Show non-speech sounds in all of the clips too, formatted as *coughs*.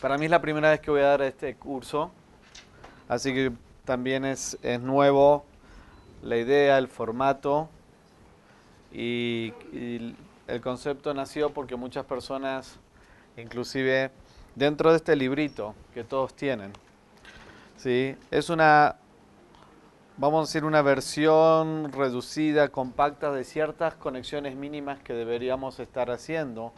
Para mí es la primera vez que voy a dar este curso, así que también es, es nuevo la idea, el formato y, el concepto nació porque muchas personas, inclusive dentro de este librito que todos tienen, ¿sí? es una, vamos a decir, una versión reducida, compacta de ciertas conexiones mínimas que deberíamos estar haciendo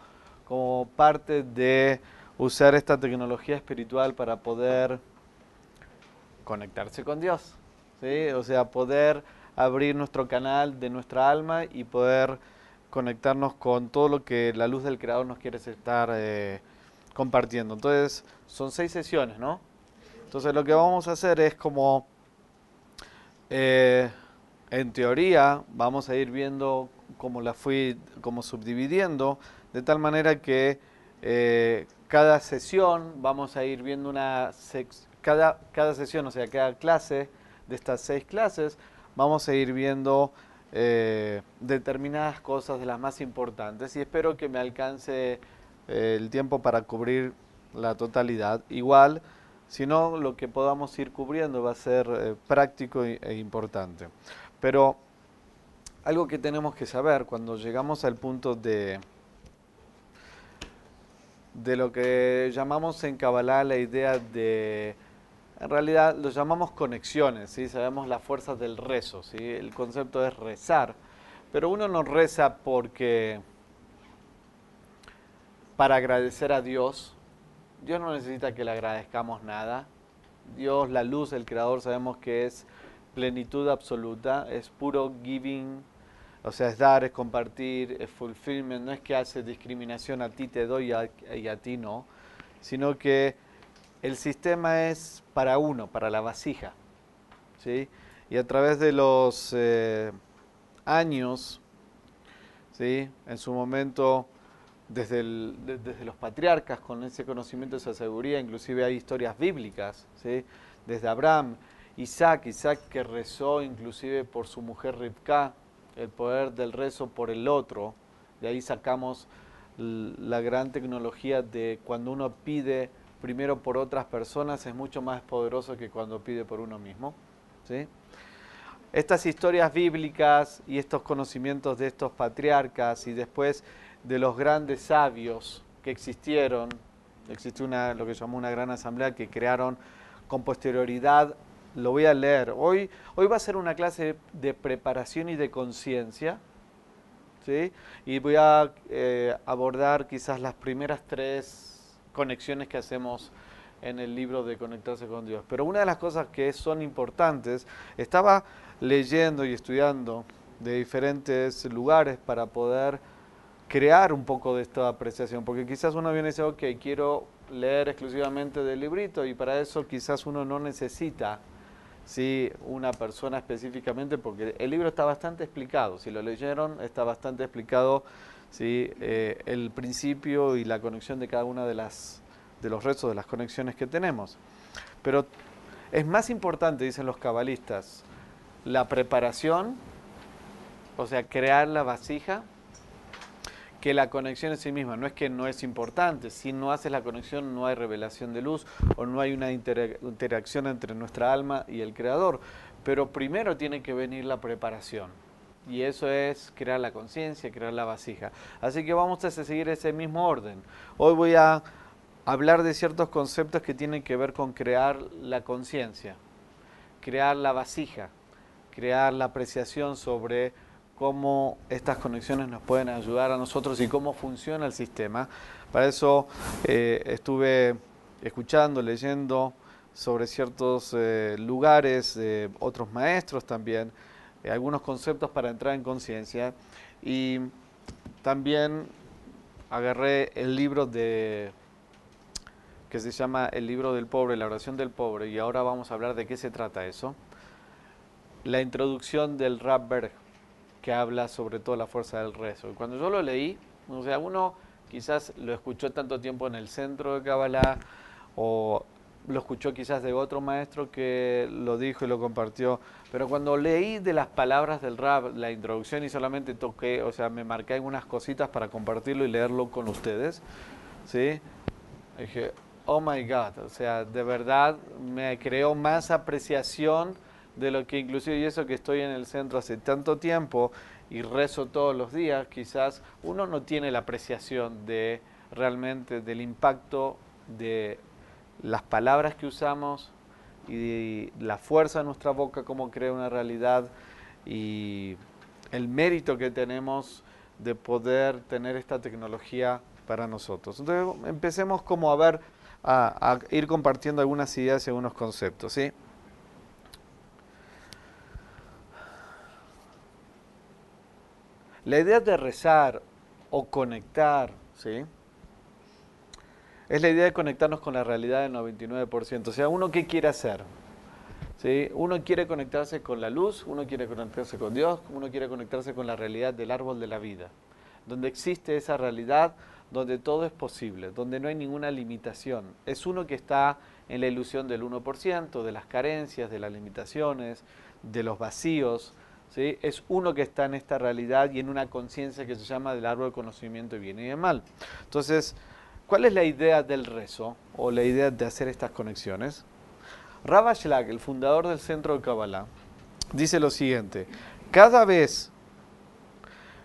como parte de usar esta tecnología espiritual para poder conectarse con Dios, ¿sí? o sea, poder abrir nuestro canal de nuestra alma y poder conectarnos con todo lo que la luz del Creador nos quiere estar eh, compartiendo. Entonces, son seis sesiones, ¿no? Entonces, lo que vamos a hacer es como, eh, en teoría, vamos a ir viendo cómo la fui, como subdividiendo, de tal manera que eh, cada sesión vamos a ir viendo una, cada, cada sesión, o sea, cada clase de estas seis clases, vamos a ir viendo eh, determinadas cosas de las más importantes y espero que me alcance eh, el tiempo para cubrir la totalidad. Igual, si no, lo que podamos ir cubriendo va a ser eh, práctico e importante. Pero algo que tenemos que saber cuando llegamos al punto de, de lo que llamamos en Kabbalah la idea de en realidad lo llamamos conexiones, ¿sí? sabemos las fuerzas del rezo, ¿sí? el concepto es rezar, pero uno no reza porque para agradecer a Dios, Dios no necesita que le agradezcamos nada, Dios, la luz, el creador, sabemos que es plenitud absoluta, es puro giving, o sea, es dar, es compartir, es fulfillment, no es que hace discriminación a ti te doy y a ti no, sino que el sistema es para uno, para la vasija. ¿sí? Y a través de los eh, años, ¿sí? en su momento, desde, desde, los patriarcas, con ese conocimiento, esa sabiduría, inclusive hay historias bíblicas, ¿sí? desde Abraham, Isaac, Isaac que rezó inclusive por su mujer Rivka, el poder del rezo por el otro, de ahí sacamos la gran tecnología de cuando uno pide primero por otras personas es mucho más poderoso que cuando pide por uno mismo. ¿sí? Estas historias bíblicas y estos conocimientos de estos patriarcas y después de los grandes sabios que existieron, existe una, lo que llamó una gran asamblea que crearon con posterioridad, lo voy a leer. Hoy, hoy va a ser una clase de preparación y de conciencia, ¿sí? y voy a eh, abordar quizás las primeras tres conexiones que hacemos en el libro de Conectarse con Dios. Pero una de las cosas que son importantes, estaba leyendo y estudiando de diferentes lugares para poder crear un poco de esta apreciación, porque quizás uno viene y dice, ok, quiero leer exclusivamente del librito y para eso quizás uno no necesita ¿sí? una persona específicamente, porque el libro está bastante explicado, si lo leyeron está bastante explicado ¿sí? Eh, el principio y la conexión de cada una de, las, de los restos de las conexiones que tenemos. Pero es más importante, dicen los cabalistas, la preparación, o sea, crear la vasija, que la conexión en sí misma. No es que no es importante, si no haces la conexión no hay revelación de luz o no hay una interacción entre nuestra alma y el Creador. Pero primero tiene que venir la preparación y eso es crear la conciencia, crear la vasija. Así que vamos a seguir ese mismo orden. Hoy voy a hablar de ciertos conceptos que tienen que ver con crear la conciencia, crear la vasija, crear la apreciación sobre cómo estas conexiones nos pueden ayudar a nosotros y cómo funciona el sistema. Para eso eh, estuve escuchando, leyendo sobre ciertos eh, lugares, de otros maestros también, eh, algunos conceptos para entrar en conciencia y también agarré el libro de que se llama El libro del pobre, la oración del pobre, y ahora vamos a hablar de qué se trata eso. La introducción del Berg, que habla sobre todo la fuerza del rezo. Y cuando yo lo leí, o sea, uno quizás lo escuchó tanto tiempo en el centro de Kabbalah o lo escuchó quizás de otro maestro que lo dijo y lo compartió, pero cuando leí de las palabras del rap, la introducción y solamente toqué, o sea, me marqué algunas cositas para compartirlo y leerlo con ustedes, ¿sí? Dije, oh my God, o sea, de verdad me creó más apreciación de lo que inclusive y eso que estoy en el centro hace tanto tiempo y rezo todos los días, quizás uno no tiene la apreciación de realmente del impacto de las palabras que usamos y la fuerza de nuestra boca como crea una realidad y el mérito que tenemos de poder tener esta tecnología para nosotros. Entonces empecemos como a ver, a, ir compartiendo algunas ideas y algunos conceptos, ¿sí? La idea de rezar o conectar, ¿sí? Es la idea de conectarnos con la realidad del 99%. O sea, uno qué quiere hacer? ¿Sí? Uno quiere conectarse con la luz, uno quiere conectarse con Dios, uno quiere conectarse con la realidad del árbol de la vida, donde existe esa realidad donde todo es posible, donde no hay ninguna limitación. Es uno que está en la ilusión del 1%, de las carencias, de las limitaciones, de los vacíos. Es uno que está en esta realidad y en una conciencia que se llama del árbol de conocimiento de bien y de mal. Entonces, ¿cuál es la idea del rezo o la idea de hacer estas conexiones? Rabba Shlag, el fundador del centro de Kabbalah, dice lo siguiente, cada vez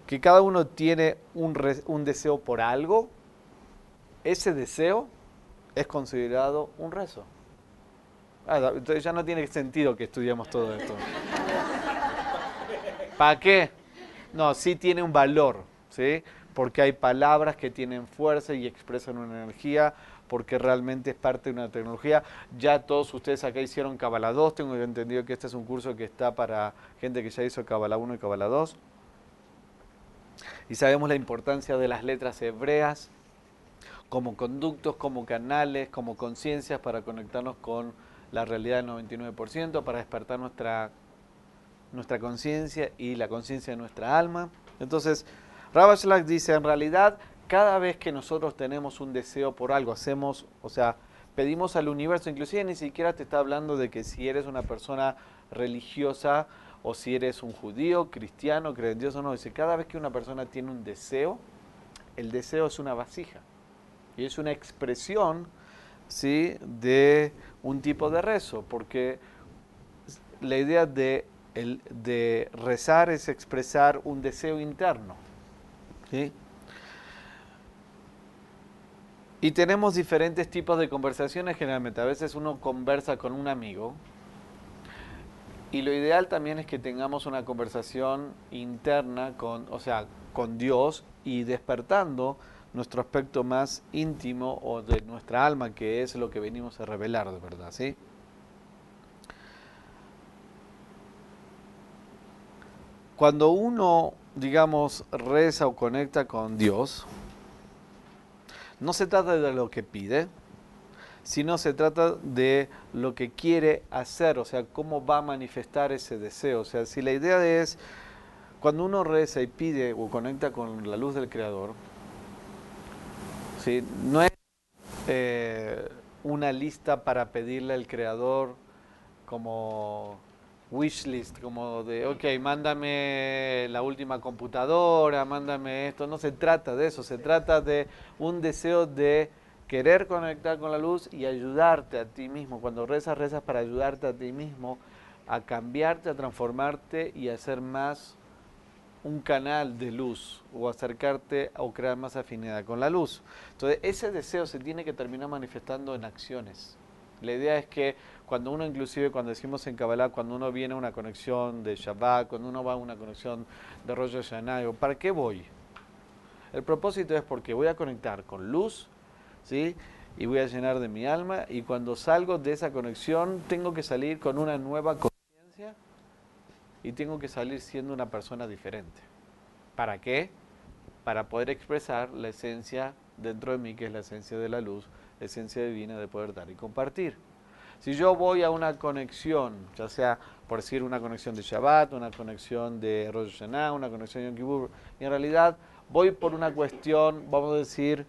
que cada uno tiene un, un deseo por algo, ese deseo es considerado un rezo. Ah, entonces ya no tiene sentido que estudiemos todo esto. ¿Para qué? No, sí tiene un valor, ¿sí? Porque hay palabras que tienen fuerza y expresan una energía, porque realmente es parte de una tecnología. Ya todos ustedes acá hicieron Kabbalah 2, tengo entendido que este es un curso que está para gente que ya hizo Kabbalah 1 y Kabbalah 2 y sabemos la importancia de las letras hebreas como conductos, como canales, como conciencias para conectarnos con la realidad del 99%, para despertar nuestra, nuestra conciencia y la conciencia de nuestra alma. Entonces, Rabashlak dice, en realidad, cada vez que nosotros tenemos un deseo por algo, hacemos, o sea, pedimos al universo, inclusive ni siquiera te está hablando de que si eres una persona religiosa, o si eres un judío, cristiano, cree en Dios o no. Dice, cada vez que una persona tiene un deseo, el deseo es una vasija. Y es una expresión ¿sí? de un tipo de rezo, porque la idea de, el, de rezar es expresar un deseo interno. ¿sí? Y tenemos diferentes tipos de conversaciones generalmente. A veces uno conversa con un amigo y lo ideal también es que tengamos una conversación interna con, o sea, con Dios y despertando nuestro aspecto más íntimo o de nuestra alma, que es lo que venimos a revelar de verdad, ¿sí? Cuando uno, digamos, reza o conecta con Dios, no se trata de lo que pide, sino se trata de lo que quiere hacer, o sea, cómo va a manifestar ese deseo. O sea, si la idea es, cuando uno reza y pide o conecta con la luz del Creador, ¿sí? no es eh, una lista para pedirle al Creador como wish list, como de, ok, mándame la última computadora, mándame esto, no se trata de eso, se trata de un deseo de querer conectar con la luz y ayudarte a ti mismo. Cuando rezas, rezas para ayudarte a ti mismo a cambiarte, a transformarte y a ser más un canal de luz o acercarte o crear más afinidad con la luz. Entonces, ese deseo se tiene que terminar manifestando en acciones. La idea es que cuando uno, inclusive cuando decimos en Kabbalah, cuando uno viene a una conexión de Shabbat, cuando uno va a una conexión de Rosh Hashanah, ¿para qué voy? El propósito es porque voy a conectar con luz, ¿sí? Y voy a llenar de mi alma y cuando salgo de esa conexión tengo que salir con una nueva conciencia y tengo que salir siendo una persona diferente. ¿Para qué? Para poder expresar la esencia dentro de mí, que es la esencia de la luz, la esencia divina de poder dar y compartir. Si yo voy a una conexión, ya sea por decir una conexión de Shabbat, una conexión de Rosh Hashanah, una conexión de Yom Kippur, y en realidad voy por una cuestión, vamos a decir,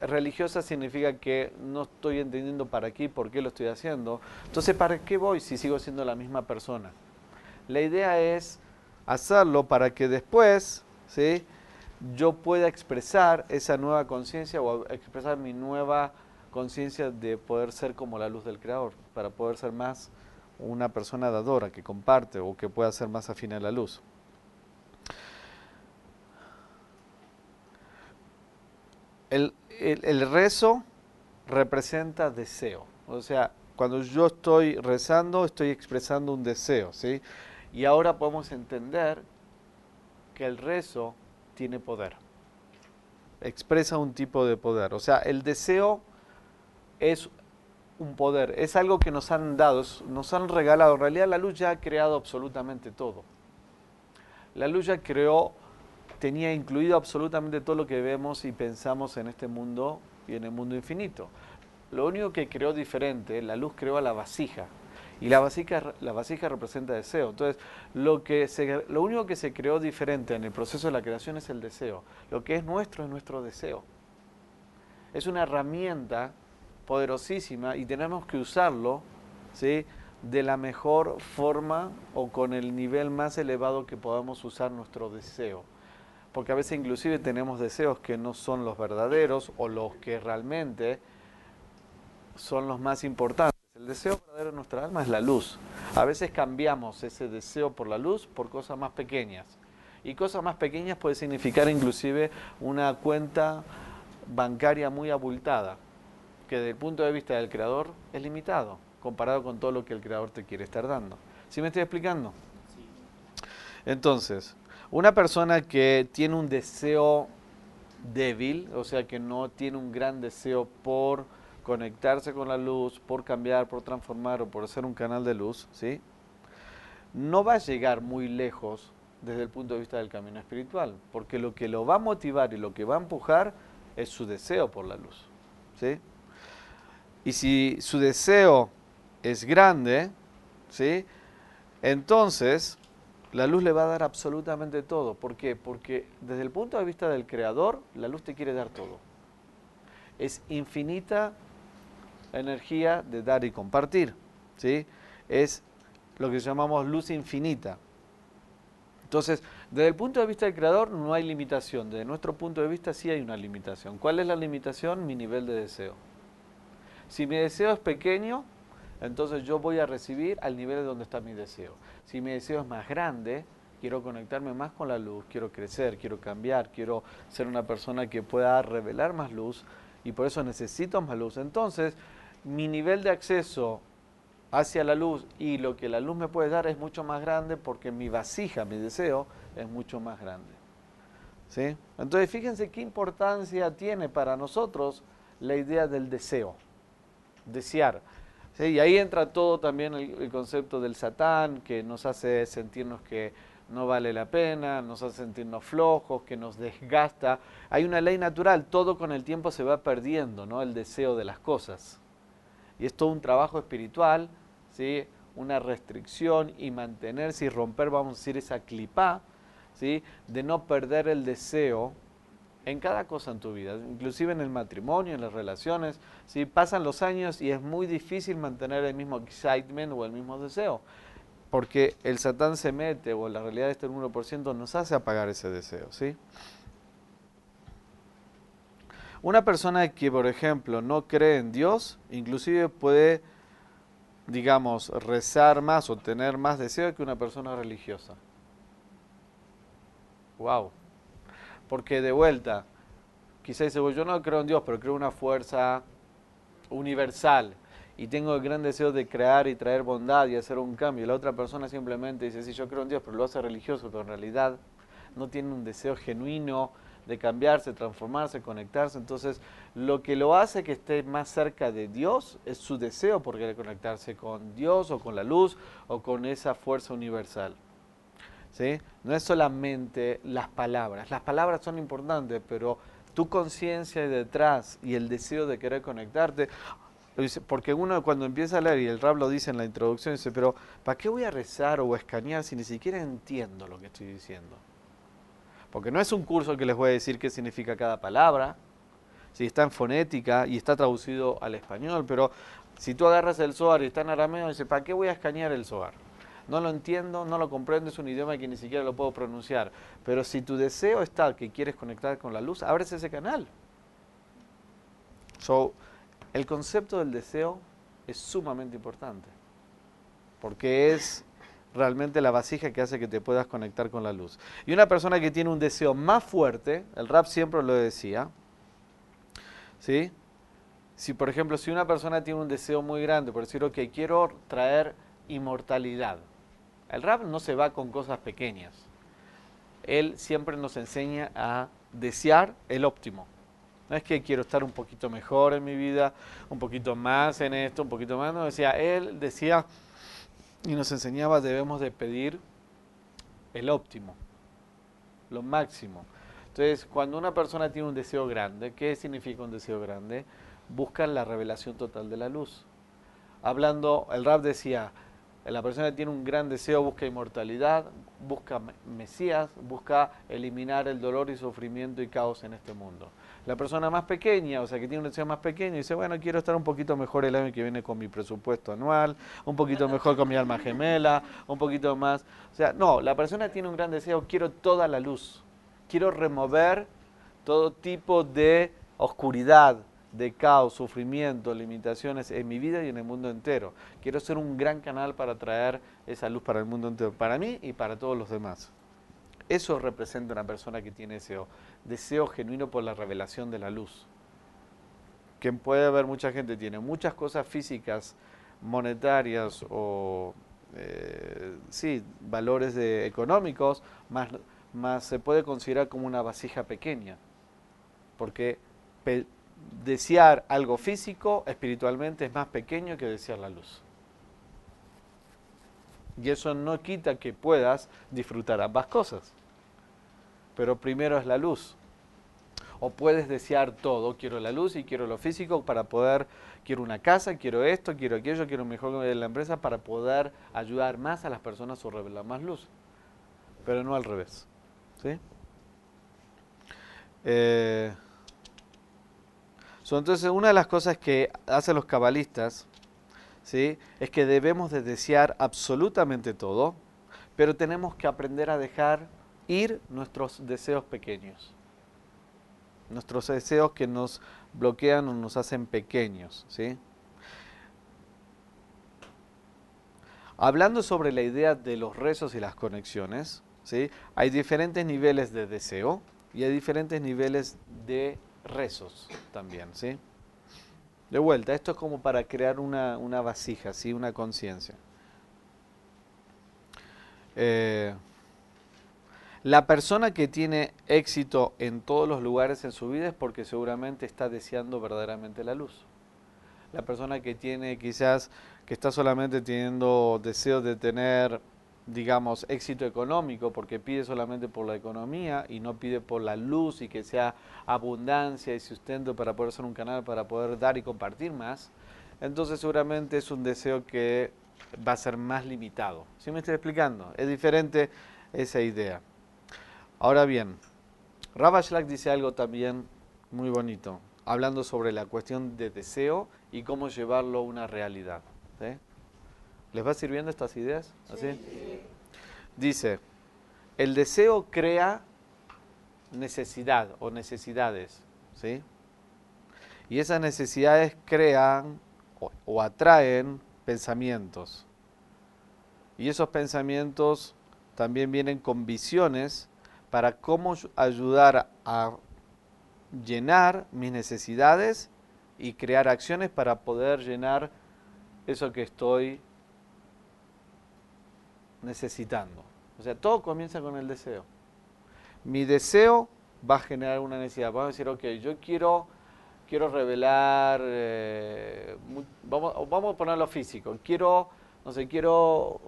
religiosa significa que no estoy entendiendo para qué por qué lo estoy haciendo. Entonces, ¿para qué voy si sigo siendo la misma persona? La idea es hacerlo para que después, ¿sí? yo pueda expresar esa nueva conciencia o expresar mi nueva conciencia de poder ser como la luz del Creador, para poder ser más una persona dadora, que comparte o que pueda ser más afín a la luz. El, el, rezo representa deseo, o sea, cuando yo estoy rezando estoy expresando un deseo, ¿sí? Y ahora podemos entender que el rezo tiene poder, expresa un tipo de poder, o sea, el deseo es un poder, es algo que nos han dado, nos han regalado. En realidad la luz ya ha creado absolutamente todo. La luz ya creó, tenía incluido absolutamente todo lo que vemos y pensamos en este mundo y en el mundo infinito. Lo único que creó diferente, la luz creó a la vasija. Y la vasija, la vasija representa deseo. Entonces, lo, que lo único que se creó diferente en el proceso de la creación es el deseo. Lo que es nuestro es nuestro deseo. Es una herramienta poderosísima y tenemos que usarlo ¿sí? de la mejor forma o con el nivel más elevado que podamos usar nuestro deseo. Porque a veces inclusive tenemos deseos que no son los verdaderos o los que realmente son los más importantes. El deseo verdadero de nuestra alma es la luz. A veces cambiamos ese deseo por la luz por cosas más pequeñas. Y cosas más pequeñas puede significar inclusive una cuenta bancaria muy abultada que desde el punto de vista del creador es limitado comparado con todo lo que el creador te quiere estar dando. ¿Sí me estoy explicando? Entonces, una persona que tiene un deseo débil, o sea, que no tiene un gran deseo por conectarse con la luz, por cambiar, por transformar o por ser un canal de luz, ¿sí? No va a llegar muy lejos desde el punto de vista del camino espiritual, porque lo que lo va a motivar y lo que va a empujar es su deseo por la luz, ¿sí? Y si su deseo es grande, ¿sí? entonces la luz le va a dar absolutamente todo. ¿Por qué? Porque desde el punto de vista del creador, la luz te quiere dar todo. Es infinita energía de dar y compartir. ¿sí? Es lo que llamamos luz infinita. Entonces, desde el punto de vista del creador no hay limitación. Desde nuestro punto de vista sí hay una limitación. ¿Cuál es la limitación? Mi nivel de deseo. Si mi deseo es pequeño, entonces yo voy a recibir al nivel de donde está mi deseo. Si mi deseo es más grande, quiero conectarme más con la luz, quiero crecer, quiero cambiar, quiero ser una persona que pueda revelar más luz y por eso necesito más luz. Entonces, mi nivel de acceso hacia la luz y lo que la luz me puede dar es mucho más grande porque mi vasija, mi deseo, es mucho más grande. ¿Sí? Entonces, fíjense qué importancia tiene para nosotros la idea del deseo desear. Y ahí entra todo también el, concepto del satán, que nos hace sentirnos que no vale la pena, nos hace sentirnos flojos, que nos desgasta. Hay una ley natural, todo con el tiempo se va perdiendo, ¿no? El deseo de las cosas. Y es todo un trabajo espiritual, ¿sí? Una restricción y mantenerse y romper, vamos a decir, esa clipa, ¿sí? De no perder el deseo en cada cosa en tu vida, inclusive en el matrimonio, en las relaciones. Si pasan los años y es muy difícil mantener el mismo excitement o el mismo deseo, porque el Satán se mete o la realidad de este 1% nos hace apagar ese deseo, ¿sí? Una persona que, por ejemplo, no cree en Dios, inclusive puede, digamos, rezar más o tener más deseo que una persona religiosa. Wow. Porque de vuelta, quizás dice, yo no creo en Dios, pero creo en una fuerza universal y tengo el gran deseo de crear y traer bondad y hacer un cambio. Y la otra persona simplemente dice, sí, yo creo en Dios, pero lo hace religioso, pero en realidad no tiene un deseo genuino de cambiarse, transformarse, conectarse. Entonces, lo que lo hace que esté más cerca de Dios es su deseo por querer conectarse con Dios o con la luz o con esa fuerza universal. ¿Sí? No es solamente las palabras. Las palabras son importantes, pero tu conciencia detrás y el deseo de querer conectarte. Porque uno cuando empieza a leer, y el Rab lo dice en la introducción, dice, pero ¿para qué voy a rezar o a escanear si ni siquiera entiendo lo que estoy diciendo? Porque no es un curso que les voy a decir qué significa cada palabra, si está en fonética y está traducido al español, pero si tú agarras el Zohar y está en arameo, dice, ¿para qué voy a escanear el Zohar? No lo entiendo, no lo comprendo, es un idioma que ni siquiera lo puedo pronunciar. Pero si tu deseo está que quieres conectar con la luz, abres ese canal. So, el concepto del deseo es sumamente importante, porque es realmente la vasija que hace que te puedas conectar con la luz. Y una persona que tiene un deseo más fuerte, el rap siempre lo decía, ¿sí? Si por ejemplo, si una persona tiene un deseo muy grande, por decir, ok, quiero traer inmortalidad, el rap no se va con cosas pequeñas. Él siempre nos enseña a desear el óptimo. No es que quiero estar un poquito mejor en mi vida, un poquito más en esto, un poquito más. No, decía, él decía y nos enseñaba debemos de pedir el óptimo, lo máximo. Entonces, cuando una persona tiene un deseo grande, ¿qué significa un deseo grande? Busca la revelación total de la luz. Hablando, el rap decía, la persona que tiene un gran deseo busca inmortalidad, busca Mesías, busca eliminar el dolor y sufrimiento y caos en este mundo. La persona más pequeña, o sea, que tiene un deseo más pequeño, dice, bueno, quiero estar un poquito mejor el año que viene con mi presupuesto anual, un poquito mejor con mi alma gemela, un poquito más. O sea, no, la persona tiene un gran deseo, quiero toda la luz, quiero remover todo tipo de oscuridad, de caos, sufrimiento, limitaciones en mi vida y en el mundo entero. Quiero ser un gran canal para traer esa luz para el mundo entero, para mí y para todos los demás. Eso representa una persona que tiene ese deseo genuino por la revelación de la luz. Que puede haber mucha gente, tiene muchas cosas físicas, monetarias o eh, sí, valores económicos, más, más se puede considerar como una vasija pequeña. Porque desear algo físico espiritualmente es más pequeño que desear la luz. Y eso no quita que puedas disfrutar ambas cosas. Pero primero es la luz. O puedes desear todo, quiero la luz y quiero lo físico para poder, quiero una casa, quiero esto, quiero aquello, quiero mejor de la empresa para poder ayudar más a las personas o revelar más luz. Pero no al revés. ¿Sí? Eh, entonces, una de las cosas que hacen los cabalistas ¿sí? es que debemos de desear absolutamente todo, pero tenemos que aprender a dejar ir nuestros deseos pequeños. Nuestros deseos que nos bloquean o nos hacen pequeños. ¿sí? Hablando sobre la idea de los rezos y las conexiones, ¿sí? hay diferentes niveles de deseo y hay diferentes niveles de rezos también, ¿sí? De vuelta, esto es como para crear una, vasija, ¿sí? Una conciencia. Eh, la persona que tiene éxito en todos los lugares en su vida es porque seguramente está deseando verdaderamente la luz. La persona que tiene quizás, que está solamente teniendo deseo de tener digamos, éxito económico, porque pide solamente por la economía y no pide por la luz y que sea abundancia y sustento para poder ser un canal, para poder dar y compartir más, entonces seguramente es un deseo que va a ser más limitado. ¿Sí me estoy explicando? Es diferente esa idea. Ahora bien, Shlak dice algo también muy bonito, hablando sobre la cuestión de deseo y cómo llevarlo a una realidad. ¿Les va sirviendo estas ideas? ¿Así? Dice, el deseo crea necesidad o necesidades, ¿sí? Y esas necesidades crean o, atraen pensamientos. Y esos pensamientos también vienen con visiones para cómo ayudar a llenar mis necesidades y crear acciones para poder llenar eso que estoy necesitando. O sea, todo comienza con el deseo. Mi deseo va a generar una necesidad. Vamos a decir, ok, yo quiero, quiero revelar, eh, vamos, vamos a ponerlo físico. Quiero, no sé, quiero,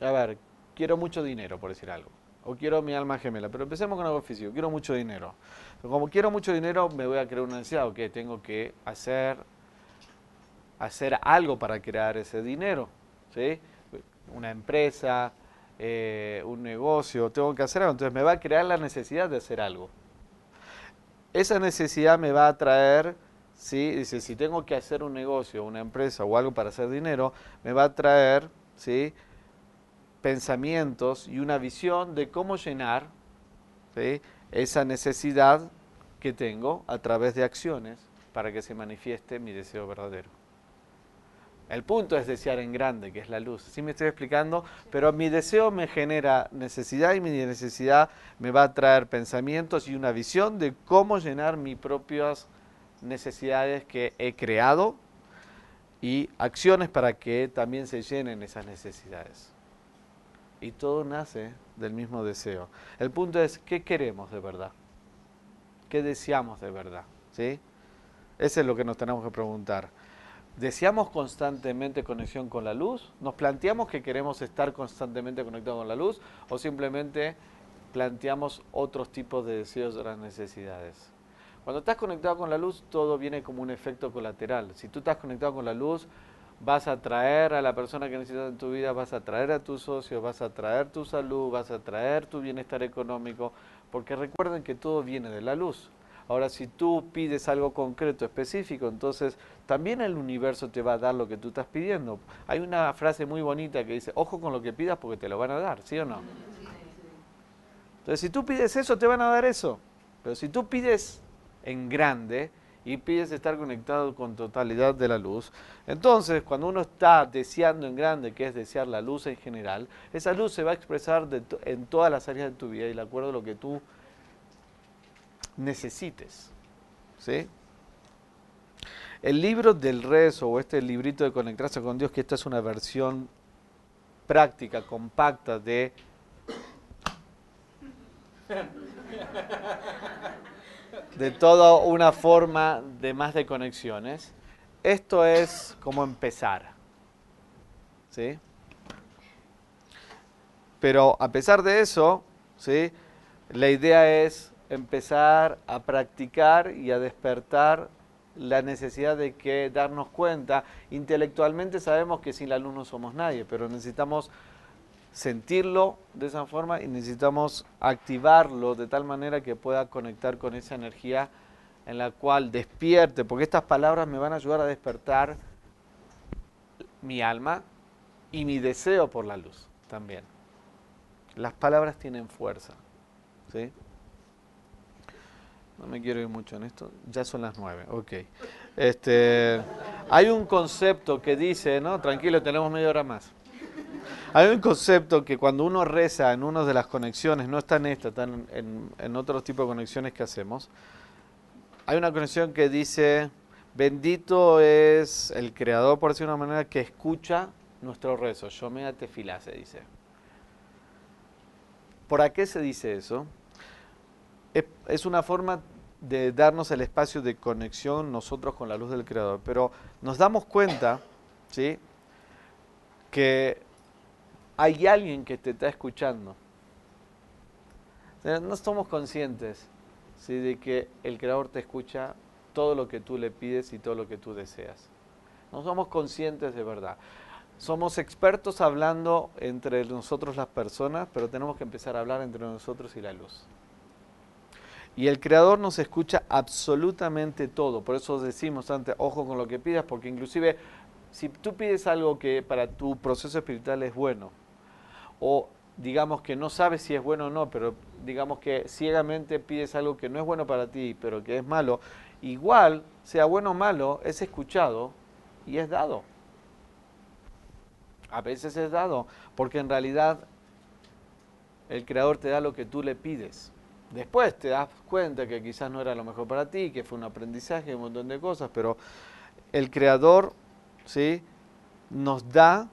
a ver, quiero mucho dinero, por decir algo. O quiero mi alma gemela. Pero empecemos con algo físico. Quiero mucho dinero. como quiero mucho dinero, me voy a crear una necesidad. Ok, tengo que hacer, hacer algo para crear ese dinero. ¿Sí? Una empresa, eh, un negocio, tengo que hacer algo, entonces me va a crear la necesidad de hacer algo. Esa necesidad me va a traer, ¿sí? dice, si tengo que hacer un negocio, una empresa o algo para hacer dinero, me va a traer ¿sí? pensamientos y una visión de cómo llenar esa necesidad que tengo a través de acciones para que se manifieste mi deseo verdadero. El punto es desear en grande, que es la luz. Sí me estoy explicando, pero mi deseo me genera necesidad y mi necesidad me va a traer pensamientos y una visión de cómo llenar mis propias necesidades que he creado y acciones para que también se llenen esas necesidades. Y todo nace del mismo deseo. El punto es, ¿qué queremos de verdad? ¿Qué deseamos de verdad? ¿Sí? Ese es lo que nos tenemos que preguntar. ¿Deseamos constantemente conexión con la luz? ¿Nos planteamos que queremos estar constantemente conectados con la luz? ¿O simplemente planteamos otros tipos de deseos o las necesidades? Cuando estás conectado con la luz, todo viene como un efecto colateral. Si tú estás conectado con la luz, vas a atraer a la persona que necesitas en tu vida, vas a atraer a tus socios, vas a atraer tu salud, vas a atraer tu bienestar económico, porque recuerden que todo viene de la luz. Ahora, si tú pides algo concreto, específico, entonces también el universo te va a dar lo que tú estás pidiendo. Hay una frase muy bonita que dice, ojo con lo que pidas porque te lo van a dar, ¿sí o no? Entonces, si tú pides eso, te van a dar eso. Pero si tú pides en grande y pides estar conectado con totalidad de la luz, entonces cuando uno está deseando en grande, que es desear la luz en general, esa luz se va a expresar en todas las áreas de tu vida y de acuerdo a lo que tú necesites. ¿Sí? El libro del rezo o este librito de conectarse con Dios, que esta es una versión práctica, compacta de... de toda una forma de más de conexiones. Esto es como empezar. ¿Sí? Pero a pesar de eso, ¿sí? la idea es empezar a practicar y a despertar la necesidad de que darnos cuenta. Intelectualmente sabemos que sin la luz no somos nadie, pero necesitamos sentirlo de esa forma y necesitamos activarlo de tal manera que pueda conectar con esa energía en la cual despierte, porque estas palabras me van a ayudar a despertar mi alma y mi deseo por la luz también. Las palabras tienen fuerza. ¿sí? No me quiero ir mucho en esto. Ya son las nueve. Ok. Este, hay un concepto que dice, ¿no? Tranquilo, tenemos media hora más. Hay un concepto que cuando uno reza en una de las conexiones, no está en esta, está en, en otros tipos de conexiones que hacemos, hay una conexión que dice, bendito es el creador, por decir de una manera, que escucha nuestro rezo. Yo me tefilá, se dice. ¿Por qué se dice eso? Es, una forma de darnos el espacio de conexión nosotros con la luz del Creador. Pero nos damos cuenta, ¿sí? Que hay alguien que te está escuchando. No somos conscientes ¿sí? de que el Creador te escucha todo lo que tú le pides y todo lo que tú deseas. No somos conscientes de verdad. Somos expertos hablando entre nosotros las personas, pero tenemos que empezar a hablar entre nosotros y la luz. Y el Creador nos escucha absolutamente todo. Por eso decimos antes, ojo con lo que pidas, porque inclusive si tú pides algo que para tu proceso espiritual es bueno, o digamos que no sabes si es bueno o no, pero digamos que ciegamente pides algo que no es bueno para ti, pero que es malo, igual, sea bueno o malo, es escuchado y es dado. A veces es dado, porque en realidad el Creador te da lo que tú le pides. Después te das cuenta que quizás no era lo mejor para ti, que fue un aprendizaje, un montón de cosas, pero el creador ¿sí? nos da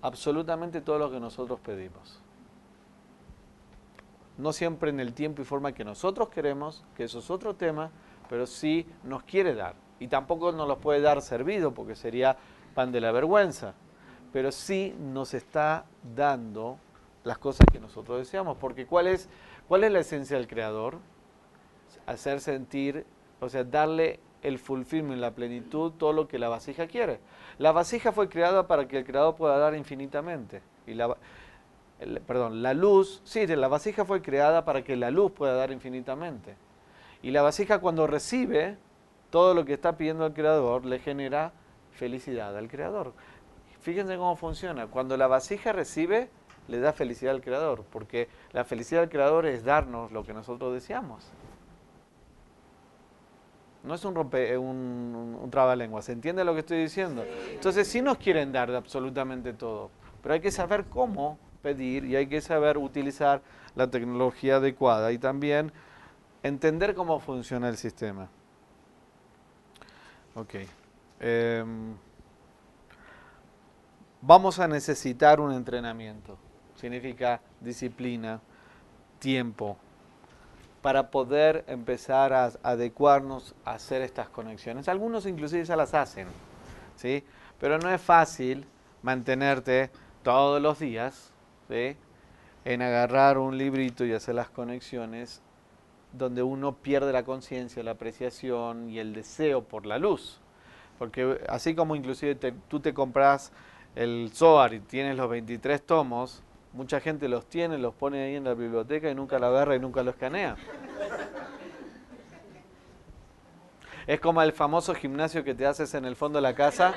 absolutamente todo lo que nosotros pedimos. No siempre en el tiempo y forma que nosotros queremos, que eso es otro tema, pero sí nos quiere dar. Y tampoco nos lo puede dar servido, porque sería pan de la vergüenza. Pero sí nos está dando las cosas que nosotros deseamos. Porque ¿cuál es ¿Cuál es la esencia del creador? Hacer sentir, o sea, darle el fulfillment, la plenitud, todo lo que la vasija quiere. La vasija fue creada para que el creador pueda dar infinitamente. Y la, perdón, la luz, sí, la vasija fue creada para que la luz pueda dar infinitamente. Y la vasija cuando recibe todo lo que está pidiendo el creador le genera felicidad al creador. fíjense cómo funciona. Cuando la vasija recibe, le da felicidad al Creador, porque la felicidad del Creador es darnos lo que nosotros deseamos. No es un, rompe, un, un, trabalengua, ¿se entiende lo que estoy diciendo? Entonces sí nos quieren dar absolutamente todo, pero hay que saber cómo pedir y hay que saber utilizar la tecnología adecuada y también entender cómo funciona el sistema. Ok. Em, vamos a necesitar un entrenamiento. Significa disciplina, tiempo, para poder empezar a adecuarnos a hacer estas conexiones. Algunos inclusive ya las hacen, ¿sí? Pero no es fácil mantenerte todos los días, ¿sí? En agarrar un librito y hacer las conexiones donde uno pierde la conciencia, la apreciación y el deseo por la luz. Porque así como inclusive tú te compras el Zohar y tienes los 23 tomos, mucha gente los tiene, los pone ahí en la biblioteca y nunca la agarra y nunca lo escanea. Es como el famoso gimnasio que te haces en el fondo de la casa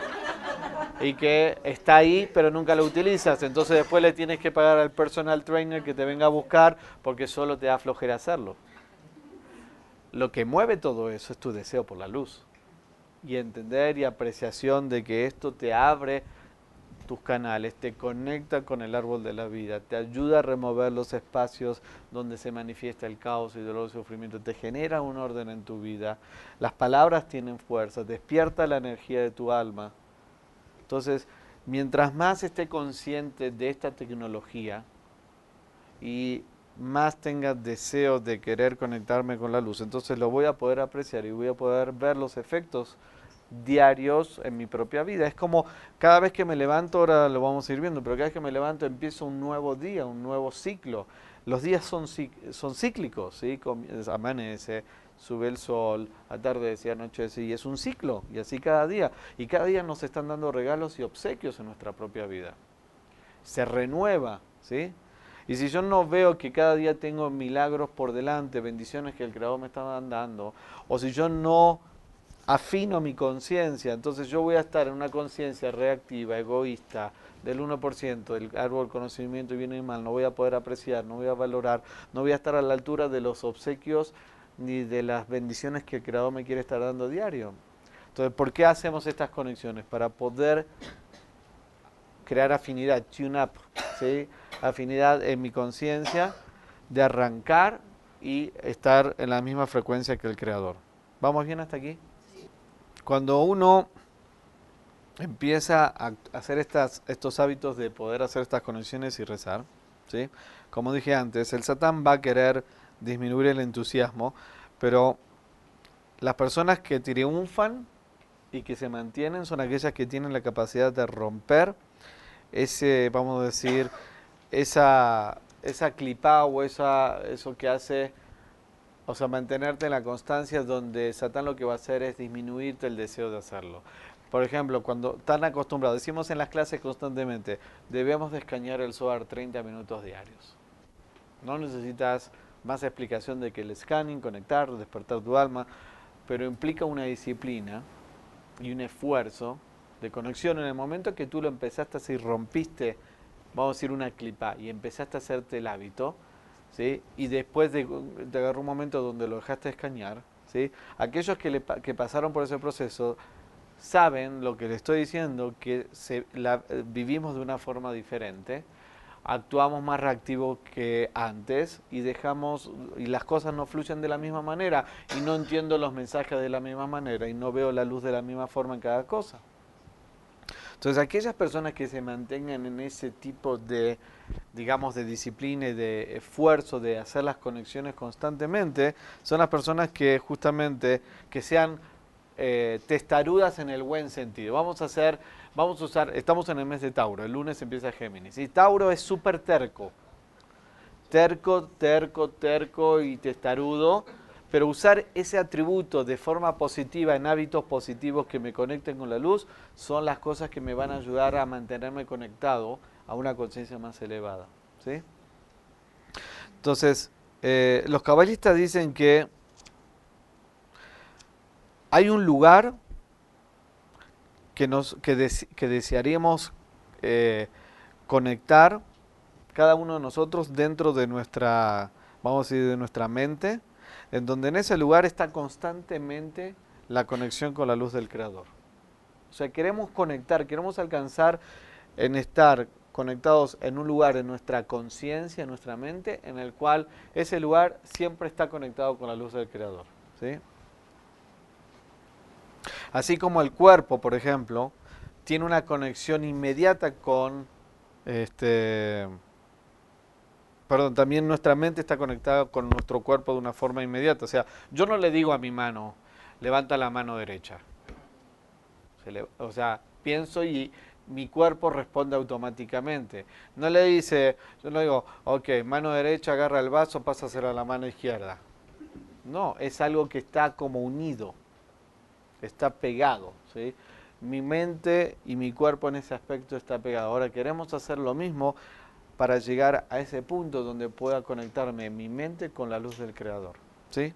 y que está ahí pero nunca lo utilizas. Entonces después le tienes que pagar al personal trainer que te venga a buscar porque solo te da flojera hacerlo. Lo que mueve todo eso es tu deseo por la luz y entender y apreciación de que esto te abre tus canales, te conecta con el árbol de la vida, te ayuda a remover los espacios donde se manifiesta el caos y dolor y sufrimiento, te genera un orden en tu vida. Las palabras tienen fuerza, despierta la energía de tu alma. Entonces, mientras más esté consciente de esta tecnología y más tenga deseo de querer conectarme con la luz, entonces lo voy a poder apreciar y voy a poder ver los efectos diarios en mi propia vida. Es como cada vez que me levanto, ahora lo vamos a ir viendo, pero cada vez que me levanto empiezo un nuevo día, un nuevo ciclo. Los días son, son cíclicos, ¿sí? amanece, sube el sol, atardece, anochece, y es un ciclo, y así cada día. Y cada día nos están dando regalos y obsequios en nuestra propia vida. Se renueva, ¿sí? Y si yo no veo que cada día tengo milagros por delante, bendiciones que el Creador me está dando, o si yo no afino mi conciencia, entonces yo voy a estar en una conciencia reactiva, egoísta, del 1%, del árbol conocimiento y bien y mal, no voy a poder apreciar, no voy a valorar, no voy a estar a la altura de los obsequios ni de las bendiciones que el Creador me quiere estar dando diario. Entonces, ¿por qué hacemos estas conexiones? Para poder crear afinidad, tune up, ¿sí? afinidad en mi conciencia de arrancar y estar en la misma frecuencia que el Creador. ¿Vamos bien hasta aquí? Cuando uno empieza a hacer estos hábitos de poder hacer estas conexiones y rezar, ¿sí? como dije antes, el Satán va a querer disminuir el entusiasmo, pero las personas que triunfan y que se mantienen son aquellas que tienen la capacidad de romper ese, vamos a decir, esa, esa clipa o esa, eso que hace, o sea, mantenerte en la constancia donde Satán lo que va a hacer es disminuirte el deseo de hacerlo. Por ejemplo, cuando tan acostumbrado, decimos en las clases constantemente, debemos de escanear el SOAR 30 minutos diarios. No necesitas más explicación de que el scanning, conectar, despertar tu alma, pero implica una disciplina y un esfuerzo de conexión en el momento que tú lo empezaste así, rompiste vamos a decir una clipa, y empezaste a hacerte el hábito, ¿sí? y después de, te agarró un momento donde lo dejaste escanear, ¿sí? aquellos que, le, que pasaron por ese proceso saben lo que le estoy diciendo, que se, la, vivimos de una forma diferente, actuamos más reactivo que antes y dejamos y las cosas no fluyen de la misma manera y no entiendo los mensajes de la misma manera y no veo la luz de la misma forma en cada cosa. Entonces, aquellas personas que se mantengan en ese tipo de, digamos, de disciplina y de esfuerzo de hacer las conexiones constantemente, son las personas que justamente, que sean eh, testarudas en el buen sentido. Vamos a hacer, vamos a usar, estamos en el mes de Tauro, el lunes empieza Géminis, y Tauro es súper terco, terco, terco, terco y testarudo, pero usar ese atributo de forma positiva en hábitos positivos que me conecten con la luz son las cosas que me van a ayudar a mantenerme conectado a una conciencia más elevada. ¿sí? Entonces, eh, los cabalistas dicen que hay un lugar que, nos, que, que desearíamos eh, conectar cada uno de nosotros dentro de nuestra, vamos a decir, de nuestra mente, en donde en ese lugar está constantemente la conexión con la luz del Creador. O sea, queremos conectar, queremos alcanzar en estar conectados en un lugar en nuestra conciencia, en nuestra mente, en el cual ese lugar siempre está conectado con la luz del Creador. ¿sí? Así como el cuerpo, por ejemplo, tiene una conexión inmediata con este perdón, también nuestra mente está conectada con nuestro cuerpo de una forma inmediata. O sea, yo no le digo a mi mano, levanta la mano derecha. o sea, pienso y mi cuerpo responde automáticamente. No le dice, yo no digo, ok, mano derecha, agarra el vaso, pasa a la mano izquierda. No, es algo que está como unido, está pegado. ¿sí? Mi mente y mi cuerpo en ese aspecto está pegado. Ahora queremos hacer lo mismo para llegar a ese punto donde pueda conectarme mi mente con la luz del Creador. ¿Sí?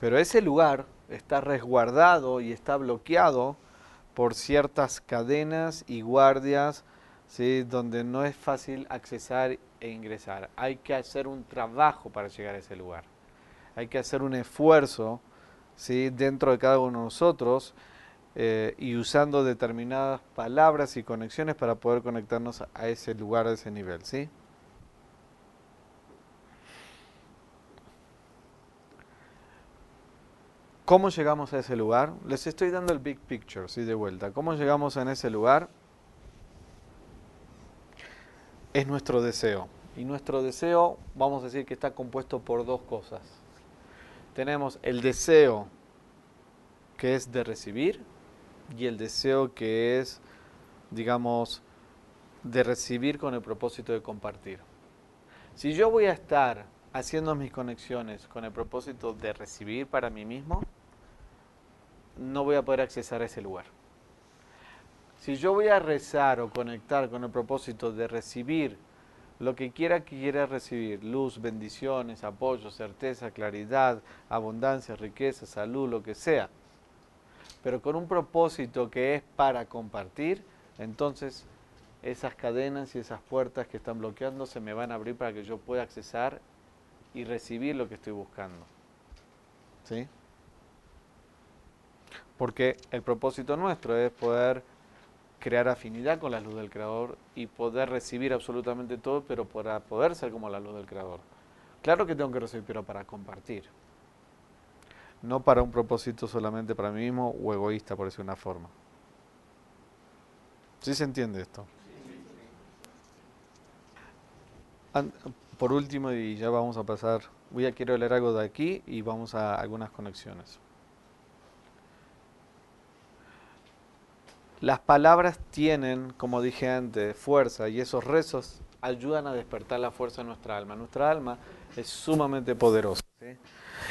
Pero ese lugar está resguardado y está bloqueado por ciertas cadenas y guardias, ¿sí? donde no es fácil accesar e ingresar. Hay que hacer un trabajo para llegar a ese lugar. Hay que hacer un esfuerzo ¿sí? dentro de cada uno de nosotros eh, y usando determinadas palabras y conexiones para poder conectarnos a ese lugar, a ese nivel. ¿sí? ¿Cómo llegamos a ese lugar? Les estoy dando el big picture, ¿sí? De vuelta. ¿Cómo llegamos a ese lugar? Es nuestro deseo. Y nuestro deseo, vamos a decir que está compuesto por dos cosas. Tenemos el deseo que es de recibir y el deseo que es, digamos, de recibir con el propósito de compartir. Si yo voy a estar haciendo mis conexiones con el propósito de recibir para mí mismo, no voy a poder accesar a ese lugar. Si yo voy a rezar o conectar con el propósito de recibir lo que quiera que quiera recibir, luz, bendiciones, apoyo, certeza, claridad, abundancia, riqueza, salud, lo que sea, pero con un propósito que es para compartir, entonces esas cadenas y esas puertas que están bloqueando se me van a abrir para que yo pueda accesar y recibir lo que estoy buscando. ¿Sí? Porque el propósito nuestro es poder crear afinidad con la luz del Creador y poder recibir absolutamente todo, pero para poder ser como la luz del Creador. Claro que tengo que recibir, pero para compartir. No para un propósito solamente para mí mismo o egoísta, por decir una forma. ¿Sí se entiende esto? Por último, y ya vamos a pasar, voy a quiero leer algo de aquí y vamos a algunas conexiones. Las palabras tienen, como dije antes, fuerza y esos rezos ayudan a despertar la fuerza de nuestra alma. Nuestra alma es sumamente poderosa.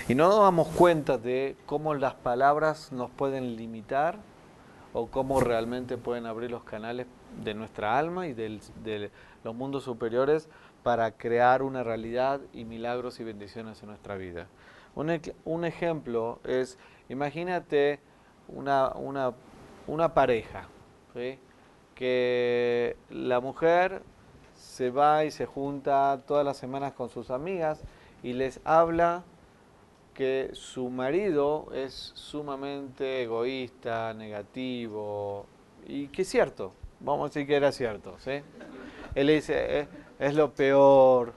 Y no nos damos cuenta de cómo las palabras nos pueden limitar o cómo realmente pueden abrir los canales de nuestra alma y de los mundos superiores para crear una realidad y milagros y bendiciones en nuestra vida. Un, un ejemplo es, imagínate una, una una pareja, que la mujer se va y se junta todas las semanas con sus amigas y les habla que su marido es sumamente egoísta, negativo, y que es cierto, vamos a decir que era cierto, ¿sí? Él dice, es, lo peor,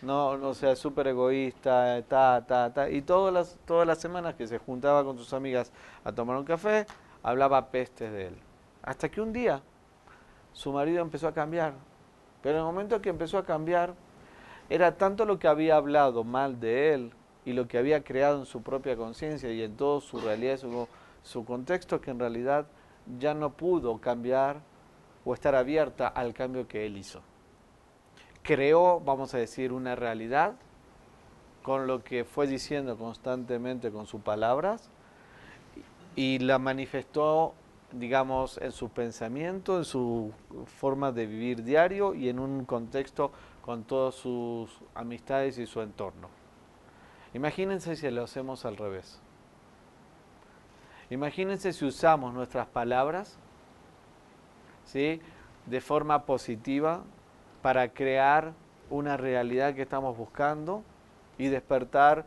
no, no sea súper egoísta, ta, ta, ta, y todas las, todas las semanas que se juntaba con sus amigas a tomar un café, hablaba pestes de él. Hasta que un día su marido empezó a cambiar. Pero en el momento que empezó a cambiar, era tanto lo que había hablado mal de él y lo que había creado en su propia conciencia y en todo su realidad, su, su contexto, que en realidad ya no pudo cambiar o estar abierta al cambio que él hizo. Creó, vamos a decir, una realidad con lo que fue diciendo constantemente con sus palabras y la manifestó, digamos, en su pensamiento, en su forma de vivir diario y en un contexto con todas sus amistades y su entorno. Imagínense si lo hacemos al revés. Imagínense si usamos nuestras palabras ¿sí? de forma positiva para crear una realidad que estamos buscando y despertar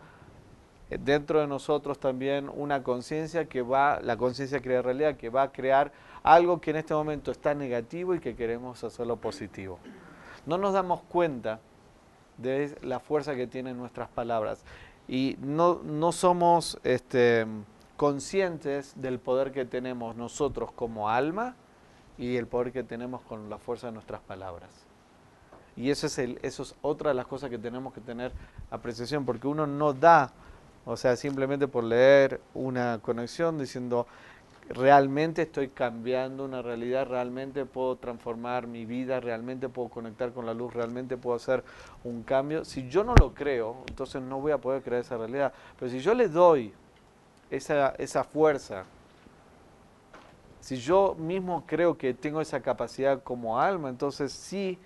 dentro de nosotros también una conciencia que va, la conciencia crea realidad, que va a crear algo que en este momento está negativo y que queremos hacerlo positivo. No nos damos cuenta de la fuerza que tienen nuestras palabras y no, no somos este, conscientes del poder que tenemos nosotros como alma y el poder que tenemos con la fuerza de nuestras palabras. Y eso es, el, eso es otra de las cosas que tenemos que tener apreciación, porque uno no da, o sea, simplemente por leer una conexión diciendo, realmente estoy cambiando una realidad, realmente puedo transformar mi vida, realmente puedo conectar con la luz, realmente puedo hacer un cambio. Si yo no lo creo, entonces no voy a poder crear esa realidad. Pero si yo le doy esa, esa fuerza, si yo mismo creo que tengo esa capacidad como alma, entonces sí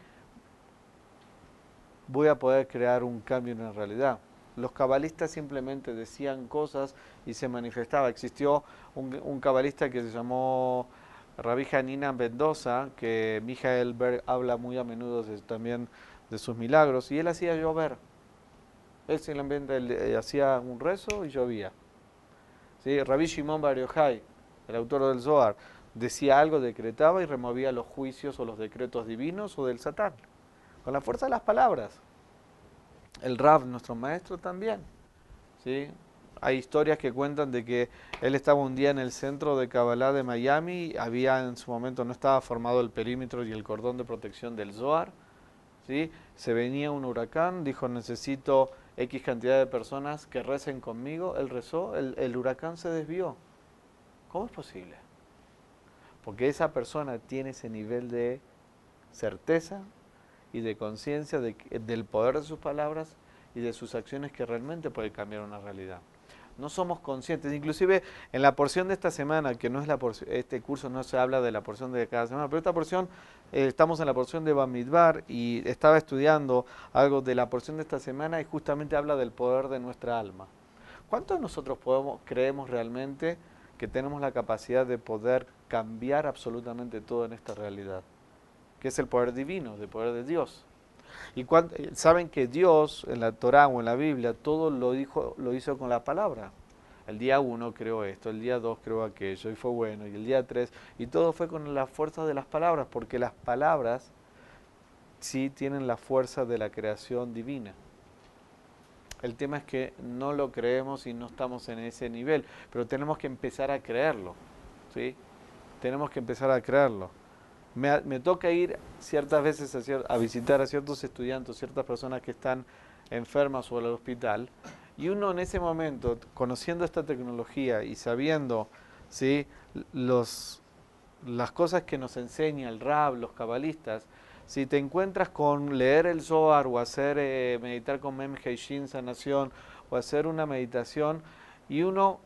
voy a poder crear un cambio en la realidad. Los cabalistas simplemente decían cosas y se manifestaba. Existió un, cabalista que se llamó Rabbi Janina Mendoza, que Michael Berg habla muy a menudo también de sus milagros, y él hacía llover. Él simplemente hacía un rezo y llovía. ¿Sí? Rabbi Shimon Bar el autor del Zohar, decía algo, decretaba y removía los juicios o los decretos divinos o del Satán, con la fuerza de las palabras. El Rav, nuestro maestro, también. ¿sí? Hay historias que cuentan de que él estaba un día en el centro de Kabbalah de Miami, había en su momento no estaba formado el perímetro y el cordón de protección del Zohar, ¿sí? se venía un huracán, dijo necesito X cantidad de personas que recen conmigo, él rezó, el, el huracán se desvió. ¿Cómo es posible? Porque esa persona tiene ese nivel de certeza y de conciencia del poder de sus palabras y de sus acciones que realmente puede cambiar una realidad. No somos conscientes, inclusive en la porción de esta semana, que no es la porción, este curso no se habla de la porción de cada semana, pero esta porción, eh, estamos en la porción de Bamidbar y estaba estudiando algo de la porción de esta semana y justamente habla del poder de nuestra alma. ¿Cuántos de nosotros podemos, creemos realmente que tenemos la capacidad de poder cambiar absolutamente todo en esta realidad, que es el poder divino, el poder de Dios. Y eh, saben que Dios en la Torah o en la Biblia todo lo, dijo, lo hizo con la palabra. El día uno creó esto, el día dos creó aquello y fue bueno, y el día tres, y todo fue con la fuerza de las palabras, porque las palabras sí tienen la fuerza de la creación divina. El tema es que no lo creemos y no estamos en ese nivel, pero tenemos que empezar a creerlo. ¿sí? Tenemos que empezar a creerlo. Me, toca ir ciertas veces a, visitar a ciertos estudiantes, ciertas personas que están enfermas o al hospital, y uno en ese momento, conociendo esta tecnología y sabiendo ¿sí? Los, las cosas que nos enseña el RAB, los cabalistas, si te encuentras con leer el Zohar o hacer eh, meditar con Mem Heishin sanación o hacer una meditación y uno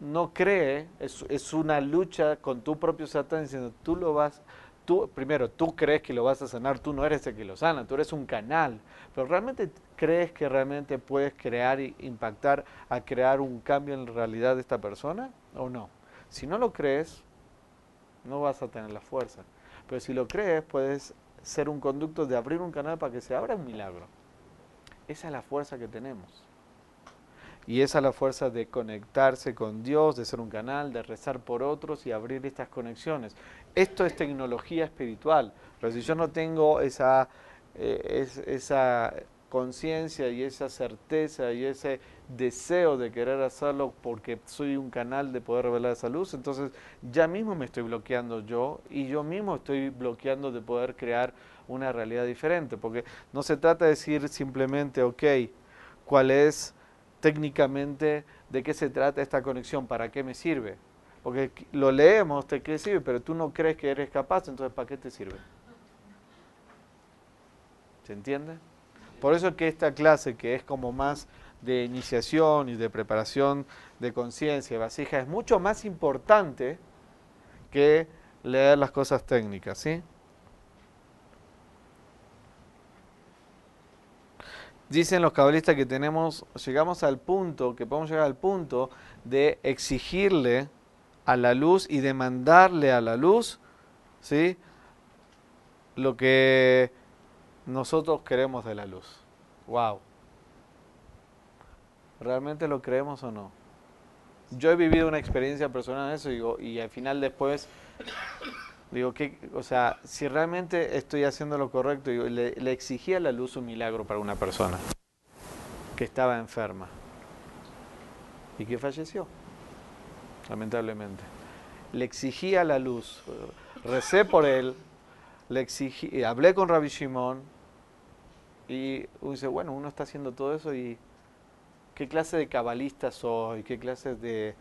no cree, es, es, una lucha con tu propio Satán diciendo tú lo vas, tú primero tú crees que lo vas a sanar, tú no eres el que lo sana, tú eres un canal, pero realmente crees que realmente puedes crear e impactar a crear un cambio en la realidad de esta persona o no. Si no lo crees, no vas a tener la fuerza. Pero si lo crees, puedes ser un conducto de abrir un canal para que se abra un milagro. Esa es la fuerza que tenemos. Y esa es la fuerza de conectarse con Dios, de ser un canal, de rezar por otros y abrir estas conexiones. Esto es tecnología espiritual. Pero si yo no tengo esa, eh, esa conciencia y esa certeza y ese deseo de querer hacerlo porque soy un canal de poder revelar esa luz, entonces ya mismo me estoy bloqueando yo y yo mismo estoy bloqueando de poder crear una realidad diferente, porque no se trata de decir simplemente, ok, cuál es técnicamente de qué se trata esta conexión, para qué me sirve, porque lo leemos, te qué sirve, pero tú no crees que eres capaz, entonces ¿para qué te sirve? ¿Se entiende? Por eso que esta clase, que es como más de iniciación y de preparación de conciencia, vasija, es mucho más importante que leer las cosas técnicas, ¿sí? Dicen los cabalistas que tenemos, llegamos al punto, que podemos llegar al punto de exigirle a la luz y demandarle a la luz, ¿sí? Lo que nosotros queremos de la luz. Wow. ¿Realmente lo creemos o no? Yo he vivido una experiencia personal en eso digo, y al final después digo que, o sea, si realmente estoy haciendo lo correcto, le, le exigía a la luz un milagro para una persona que estaba enferma y que falleció, lamentablemente. Le exigía la luz, recé por él, le exigí, hablé con Rabbi Shimon y dice, bueno, uno está haciendo todo eso y ¿qué clase de cabalista soy? ¿Qué clase de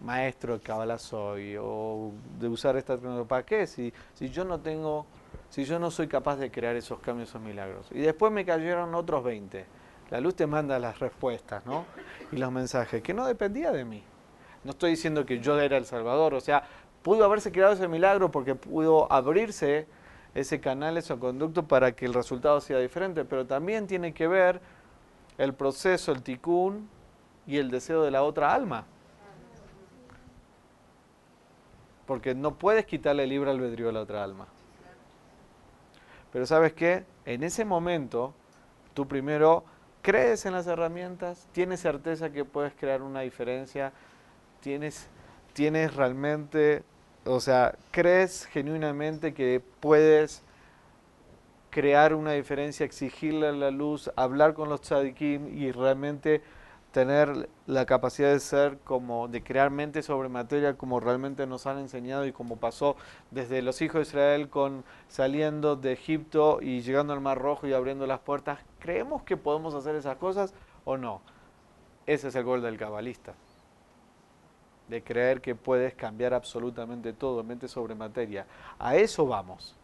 maestro de cabala soy? ¿O de usar esta tecnología? ¿Para qué? Si, si yo no tengo, si yo no soy capaz de crear esos cambios, esos milagros. Y después me cayeron otros 20. La luz te manda las respuestas, ¿no? Y los mensajes, que no dependía de mí. No estoy diciendo que yo era el Salvador, o sea, pudo haberse creado ese milagro porque pudo abrirse ese canal, ese conducto para que el resultado sea diferente, pero también tiene que ver el proceso, el ticún y el deseo de la otra alma. Porque no puedes quitarle el libre albedrío a la otra alma. Pero sabes qué? En ese momento, tú primero crees en las herramientas, tienes certeza que puedes crear una diferencia, tienes, tienes realmente, o sea, crees genuinamente que puedes crear una diferencia, exigirle a la luz, hablar con los tzadikim y realmente tener la capacidad de ser como, de crear mente sobre materia como realmente nos han enseñado y como pasó desde los hijos de Israel con saliendo de Egipto y llegando al Mar Rojo y abriendo las puertas. ¿Creemos que podemos hacer esas cosas o no? Ese es el gol del cabalista. De creer que puedes cambiar absolutamente todo, mente sobre materia. A eso vamos.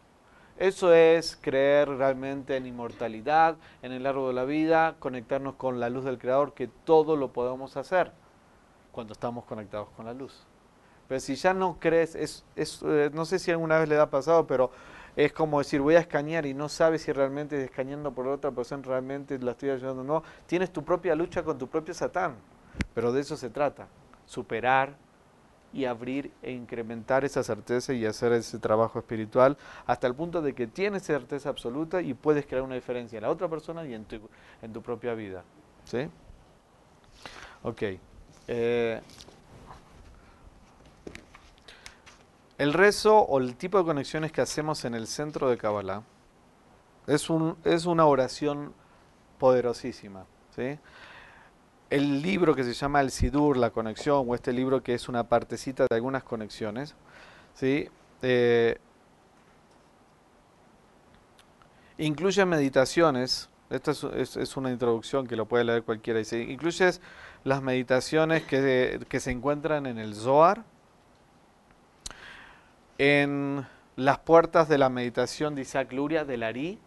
Eso es creer realmente en inmortalidad, en el largo de la vida, conectarnos con la luz del Creador, que todo lo podemos hacer cuando estamos conectados con la luz. Pero si ya no crees, es, eh, no sé si alguna vez le ha pasado, pero es como decir, voy a escanear y no sabes si realmente escaneando por otra persona realmente la estoy ayudando o no. Tienes tu propia lucha con tu propio Satán, pero de eso se trata, superar y abrir e incrementar esa certeza y hacer ese trabajo espiritual hasta el punto de que tienes certeza absoluta y puedes crear una diferencia en la otra persona y en tu, en tu propia vida. ¿Sí? Ok. Eh, el rezo o el tipo de conexiones que hacemos en el centro de Kabbalah es, un, es una oración poderosísima. ¿sí? El libro que se llama El Sidur, la conexión, o este libro que es una partecita de algunas conexiones, ¿sí? Eh, incluye meditaciones, esta es, una introducción que lo puede leer cualquiera, dice, incluye las meditaciones que, que se encuentran en el Zohar, en las puertas de la meditación de Isaac Luria, del Ari,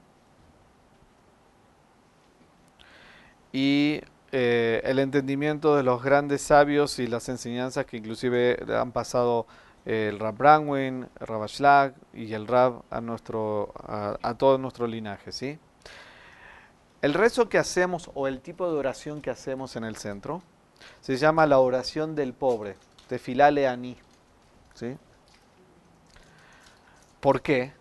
y eh, el entendimiento de los grandes sabios y las enseñanzas que inclusive han pasado eh, el Rab Branwin, el Rab Ashlag y el Rab a, nuestro, a, todo nuestro linaje. ¿sí? El rezo que hacemos o el tipo de oración que hacemos en el centro se llama la oración del pobre, tefilale ani. ¿sí? ¿Por qué?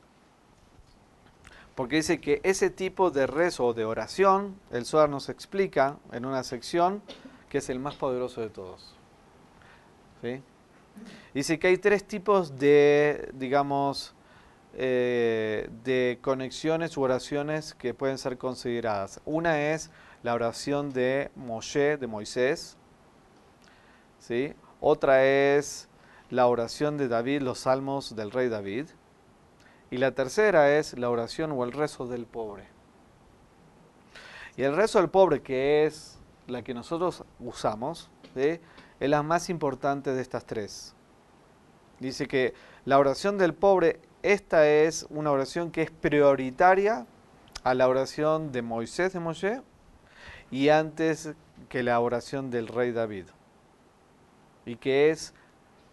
Porque dice que ese tipo de rezo o de oración, el Zohar nos explica en una sección que es el más poderoso de todos. Dice que hay tres tipos de, digamos, eh, de conexiones u oraciones que pueden ser consideradas. Una es la oración de Moshe, de Moisés. Otra es la oración de David, los salmos del rey David. Y la tercera es la oración o el rezo del pobre. Y el rezo del pobre, que es la que nosotros usamos, es la más importante de estas tres. Dice que la oración del pobre, esta es una oración que es prioritaria a la oración de Moisés de Moshe y antes que la oración del rey David. Y que es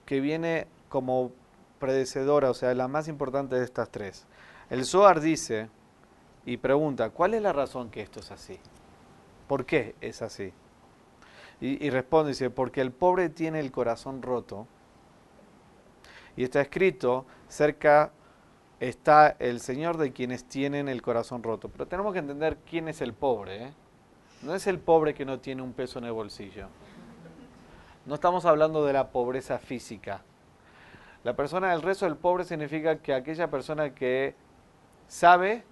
que viene como predecedora, o sea, la más importante de estas tres. El Zohar dice y pregunta, ¿cuál es la razón que esto es así? ¿Por qué es así? Y, responde, dice, porque el pobre tiene el corazón roto Y está escrito, cerca está el Señor de quienes tienen el corazón roto. Pero tenemos que entender quién es el pobre. ¿eh? No es el pobre que no tiene un peso en el bolsillo. No estamos hablando de la pobreza física. La persona del rezo del pobre significa que aquella persona que sabe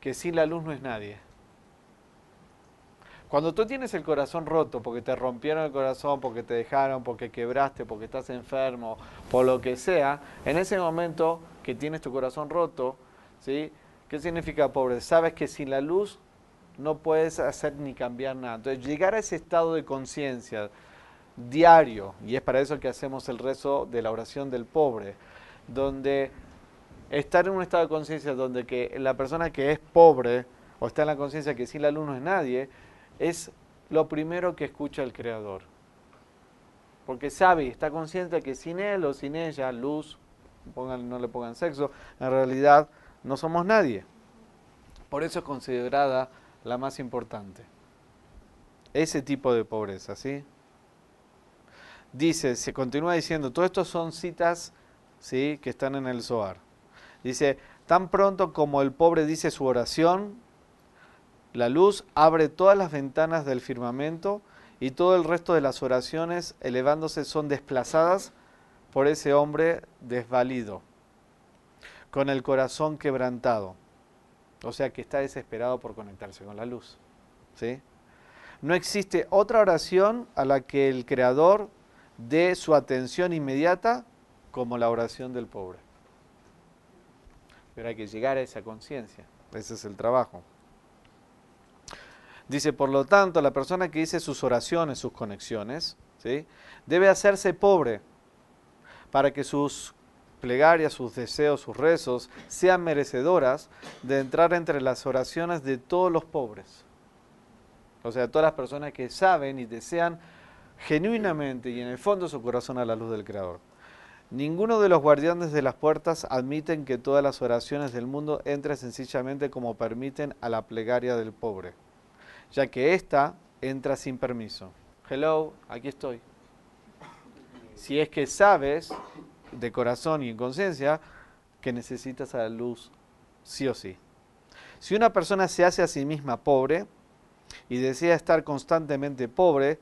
que sin la luz no es nadie. Cuando tú tienes el corazón roto porque te rompieron el corazón, porque te dejaron, porque quebraste, porque estás enfermo, por lo que sea, en ese momento que tienes tu corazón roto, ¿sí? ¿Qué significa pobre? Sabes que sin la luz no puedes hacer ni cambiar nada. Entonces, llegar a ese estado de conciencia diario, y es para eso que hacemos el rezo de la oración del pobre, donde estar en un estado de conciencia donde que la persona que es pobre o está en la conciencia que sin la luz no es nadie, es lo primero que escucha el Creador. Porque sabe, está consciente que sin él o sin ella, luz, no le pongan sexo, en realidad no somos nadie. Por eso es considerada la más importante. Ese tipo de pobreza, ¿sí? Dice, se continúa diciendo, todo esto son citas ¿sí? que están en el Zohar. Dice, tan pronto como el pobre dice su oración, la luz abre todas las ventanas del firmamento y todo el resto de las oraciones elevándose son desplazadas por ese hombre desvalido, con el corazón quebrantado. O sea que está desesperado por conectarse con la luz. ¿sí? No existe otra oración a la que el Creador dé su atención inmediata como la oración del pobre. Pero hay que llegar a esa conciencia. Ese es el trabajo. Dice, por lo tanto, la persona que dice sus oraciones, sus conexiones, ¿sí? debe hacerse pobre para que sus plegarias, sus deseos, sus rezos sean merecedoras de entrar entre las oraciones de todos los pobres. O sea, todas las personas que saben y desean genuinamente y en el fondo su corazón a la luz del Creador. Ninguno de los guardianes de las puertas admiten que todas las oraciones del mundo entren sencillamente como permiten a la plegaria del pobre, ya que ésta entra sin permiso. Hello, aquí estoy. Si es que sabes de corazón y en conciencia que necesitas a la luz sí o sí. Si una persona se hace a sí misma pobre y desea estar constantemente pobre,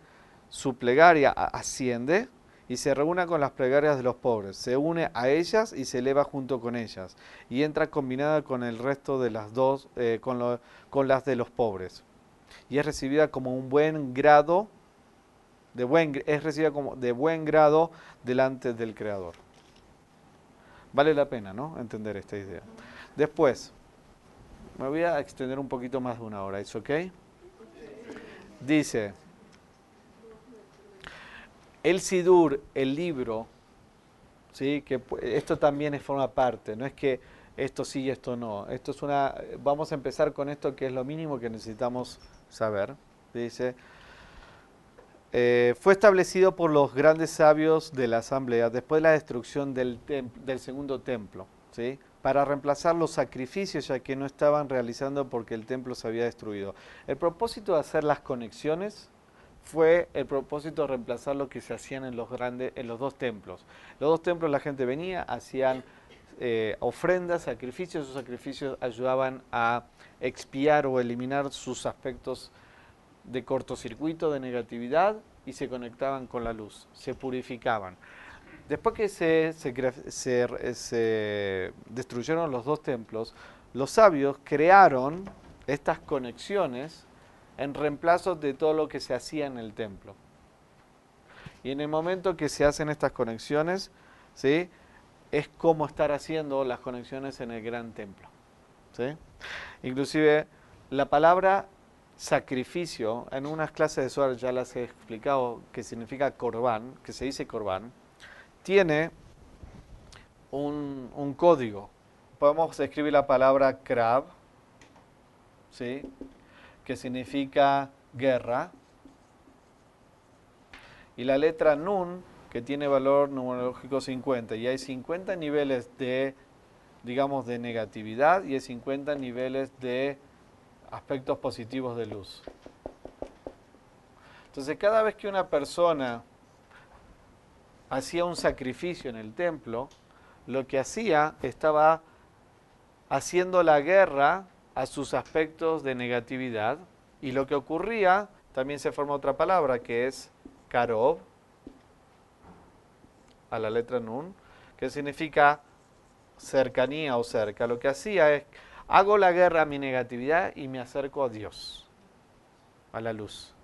su plegaria asciende y se reúne con las plegarias de los pobres, se une a ellas y se eleva junto con ellas, y entra combinada con el resto de las dos, eh, con, con, las de los pobres, y es recibida como un buen grado, de buen, es recibida como de buen grado delante del Creador. Vale la pena, ¿no? Entender esta idea. Después, me voy a extender un poquito más de una hora, ¿es ok? Dice, el Sidur, el libro, ¿sí? que esto también forma parte, no es que esto sí y esto no. Esto es una, vamos a empezar con esto que es lo mínimo que necesitamos saber. Dice, eh, fue establecido por los grandes sabios de la asamblea después de la destrucción del, del segundo templo, ¿sí? para reemplazar los sacrificios ya que no estaban realizando porque el templo se había destruido. El propósito de hacer las conexiones fue el propósito de reemplazar lo que se hacían en los, grandes, en los dos templos. Los dos templos la gente venía, hacían eh, ofrendas, sacrificios, esos sacrificios ayudaban a expiar o eliminar sus aspectos de cortocircuito, de negatividad y se conectaban con la luz, se purificaban. Después que se, se destruyeron los dos templos, los sabios crearon estas conexiones en reemplazo de todo lo que se hacía en el templo. Y en el momento que se hacen estas conexiones, ¿sí? es como estar haciendo las conexiones en el gran templo. ¿sí? Inclusive la palabra sacrificio, en unas clases de suar ya las he explicado que significa corbán, que se dice corbán, tiene un, un código. Podemos escribir la palabra krab, ¿sí? Que significa guerra, y la letra nun, que tiene valor numerológico 50, y hay 50 niveles de, digamos, de negatividad y hay 50 niveles de aspectos positivos de luz. Entonces, cada vez que una persona hacía un sacrificio en el templo, lo que hacía estaba haciendo la guerra a sus aspectos de negatividad y lo que ocurría, también se forma otra palabra que es karov, a la letra nun, que significa cercanía o cerca. Lo que hacía es, hago la guerra a mi negatividad y me acerco a Dios, a la luz.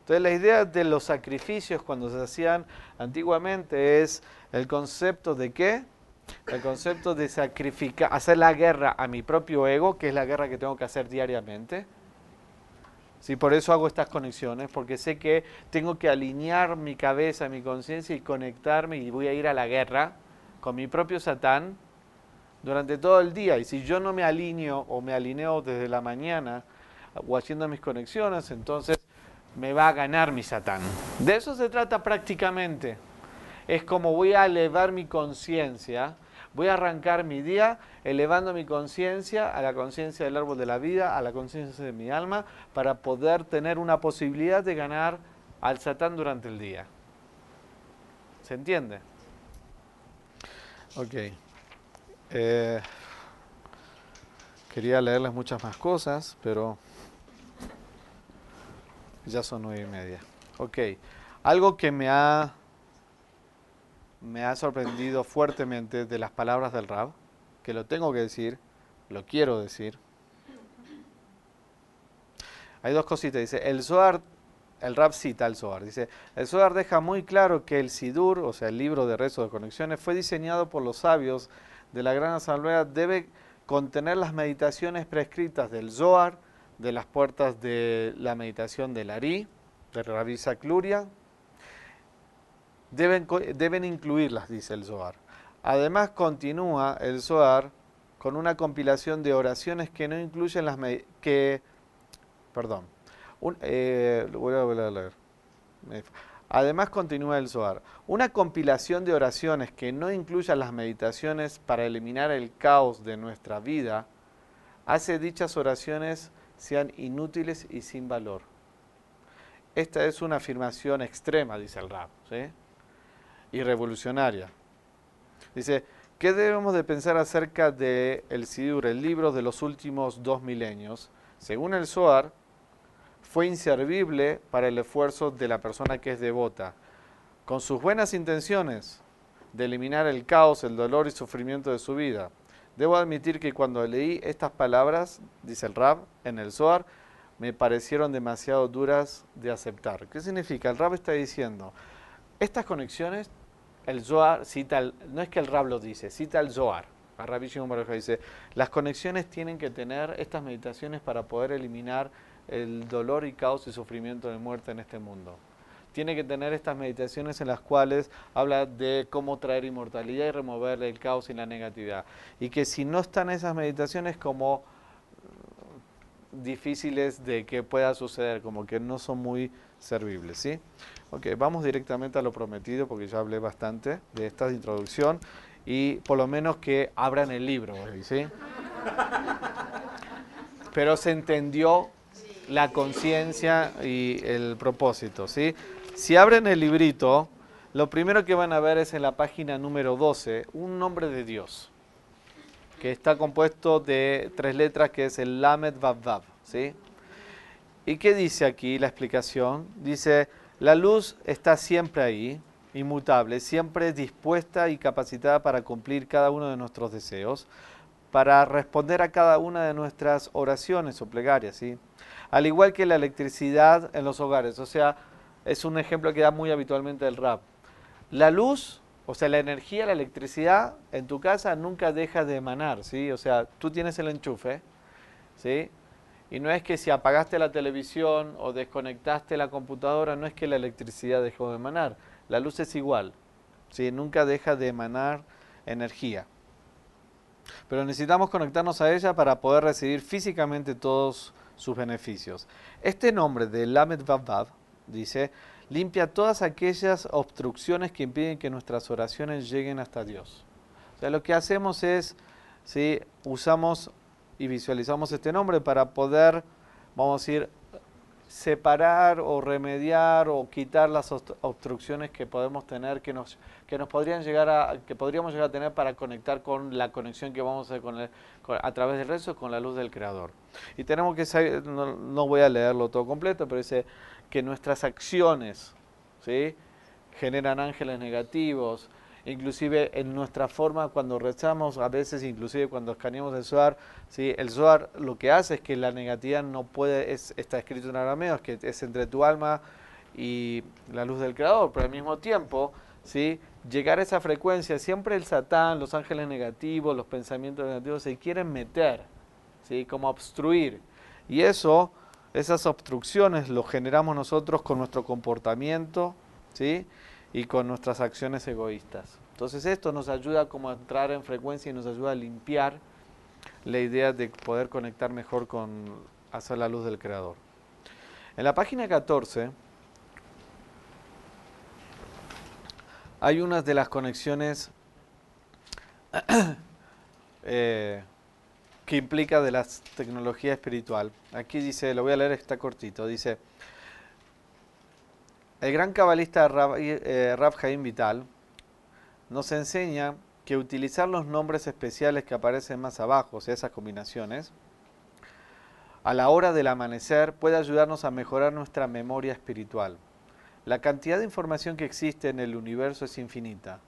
Entonces la idea de los sacrificios cuando se hacían antiguamente es el concepto de qué? El concepto de sacrificar, hacer la guerra a mi propio ego, que es la guerra que tengo que hacer diariamente. Sí, por eso hago estas conexiones, porque sé que tengo que alinear mi cabeza, mi conciencia y conectarme y voy a ir a la guerra con mi propio Satán durante todo el día. Y si yo no me alineo o me alineo desde la mañana o haciendo mis conexiones, entonces me va a ganar mi Satán. De eso se trata prácticamente. Es como voy a elevar mi conciencia, voy a arrancar mi día elevando mi conciencia a la conciencia del árbol de la vida, a la conciencia de mi alma, para poder tener una posibilidad de ganar al Satán durante el día. ¿Se entiende? Ok. Eh, quería leerles muchas más cosas, pero ya son nueve y media. Ok. Algo que me ha, me ha sorprendido fuertemente de las palabras del Rab, que lo tengo que decir, lo quiero decir. Hay dos cositas. Dice, el Zohar, el Rab cita al Zohar. Dice, el Zohar deja muy claro que el Sidur, o sea, el libro de rezo de conexiones, fue diseñado por los sabios de la Gran Asamblea. Debe contener las meditaciones prescritas del Zohar, de las puertas de la meditación del Ari, de Rabbi Cluria, deben, deben incluirlas, dice el Zohar. Además continúa el Zohar con una compilación de oraciones que no incluyen las que perdón eh, voy a leer. Además continúa el Zohar, una compilación de oraciones que no incluyan las meditaciones para eliminar el caos de nuestra vida hace dichas oraciones sean inútiles y sin valor. Esta es una afirmación extrema, dice el Rab. Y revolucionaria. Dice, ¿qué debemos de pensar acerca de el Sidur, el libro de los últimos dos milenios? Según el Zohar, fue inservible para el esfuerzo de la persona que es devota. Con sus buenas intenciones de eliminar el caos, el dolor y sufrimiento de su vida, Debo admitir que cuando leí estas palabras, dice el Rab, en el Zohar, me parecieron demasiado duras de aceptar. ¿Qué significa? El Rab está diciendo, estas conexiones, el Zohar cita, no es que el Rab lo dice, cita el Zohar. A Rabbi Shimon dice, las conexiones tienen que tener estas meditaciones para poder eliminar el dolor y caos y sufrimiento de muerte en este mundo tiene que tener estas meditaciones en las cuales habla de cómo traer inmortalidad y remover el caos y la negatividad. Y que si no están esas meditaciones como mm, difíciles de que pueda suceder, como que no son muy servibles, ¿sí? Ok, vamos directamente a lo prometido porque ya hablé bastante de esta introducción y por lo menos que abran el libro, ¿sí? Pero se entendió la conciencia y el propósito, ¿sí? Si abren el librito, lo primero que van a ver es en la página número 12 un nombre de Dios, que está compuesto de tres letras, que es el Lamed Vav. ¿sí? ¿Y qué dice aquí la explicación? Dice, la luz está siempre ahí, inmutable, siempre dispuesta y capacitada para cumplir cada uno de nuestros deseos, para responder a cada una de nuestras oraciones o plegarias, ¿sí? Al igual que la electricidad en los hogares, o sea, es un ejemplo que da muy habitualmente el rap. La luz, o sea, la energía, la electricidad en tu casa nunca deja de emanar, ¿sí? O sea, tú tienes el enchufe, ¿sí? Y no es que si apagaste la televisión o desconectaste la computadora, no es que la electricidad dejó de emanar. La luz es igual, ¿sí? Nunca deja de emanar energía. Pero necesitamos conectarnos a ella para poder recibir físicamente todos sus beneficios. Este nombre de Lamed Vav dice, limpia todas aquellas obstrucciones que impiden que nuestras oraciones lleguen hasta Dios. O sea, lo que hacemos es, ¿sí? usamos y visualizamos este nombre para poder, vamos a decir, separar o remediar o quitar las obstrucciones que podemos tener, que nos, que nos podrían llegar a, que podríamos llegar a tener para conectar con la conexión que vamos a hacer con a través del rezo con la luz del Creador. Y tenemos que no, no, voy a leerlo todo completo, pero dice que nuestras acciones ¿sí? generan ángeles negativos, inclusive en nuestra forma cuando rezamos, a veces inclusive cuando escaneamos el Zohar, ¿sí? el Zohar lo que hace es que la negatividad no puede, es, está escrito en arameo, es que es entre tu alma y la luz del Creador, pero al mismo tiempo, ¿sí? llegar a esa frecuencia, siempre el Satán, los ángeles negativos, los pensamientos negativos se quieren meter, ¿sí? como obstruir. Y eso, esas obstrucciones lo generamos nosotros con nuestro comportamiento, ¿sí? Y con nuestras acciones egoístas. Entonces esto nos ayuda como a entrar en frecuencia y nos ayuda a limpiar la idea de poder conectar mejor con hacer la luz del Creador. En la página 14 hay unas de las conexiones *coughs* eh, que implica de la tecnología espiritual. Aquí dice, lo voy a leer, está cortito, dice, el gran cabalista Rab, eh, Vital nos enseña que utilizar los nombres especiales que aparecen más abajo, o sea, esas combinaciones, a la hora del amanecer puede ayudarnos a mejorar nuestra memoria espiritual. La cantidad de información que existe en el universo es infinita.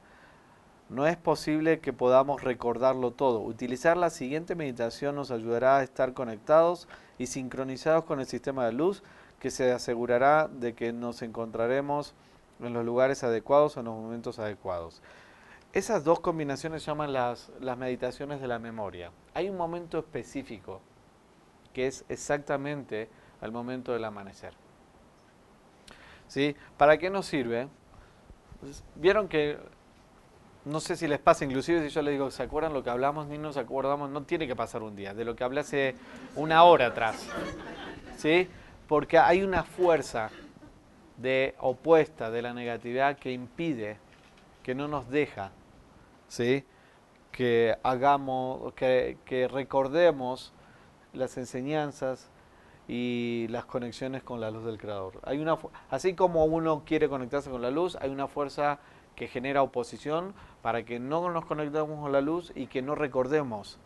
No es posible que podamos recordarlo todo. Utilizar la siguiente meditación nos ayudará a estar conectados y sincronizados con el sistema de luz que se asegurará de que nos encontraremos en los lugares adecuados o en los momentos adecuados. Esas dos combinaciones se llaman las, las meditaciones de la memoria. Hay un momento específico que es exactamente al momento del amanecer. ¿Sí? ¿Para qué nos sirve? Pues, vieron que, no sé si les pasa, inclusive si yo les digo, ¿se acuerdan lo que hablamos? Ni nos acordamos, no tiene que pasar un día, de lo que hablé hace una hora atrás. ¿Sí? Porque hay una fuerza de opuesta de la negatividad que impide, que no nos deja, que hagamos, que, que recordemos las enseñanzas y las conexiones con la luz del Creador. Hay una, así como uno quiere conectarse con la luz, hay una fuerza que genera oposición para que no nos conectemos con la luz y que no recordemos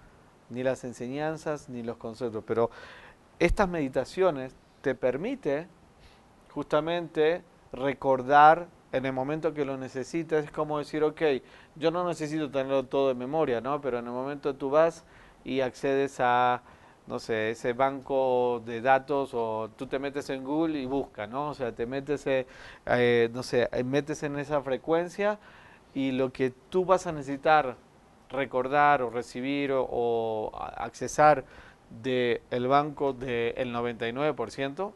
ni las enseñanzas ni los conceptos. Pero estas meditaciones te permite justamente recordar en el momento que lo necesitas, es como decir, ok, yo no necesito tenerlo todo de memoria, ¿no? Pero en el momento tú vas y accedes a, no sé, ese banco de datos o tú te metes en Google y buscas, ¿no? O sea, te metes, eh, eh, no sé, eh, metes en esa frecuencia y lo que tú vas a necesitar recordar o recibir o, o accesar del banco del 99%,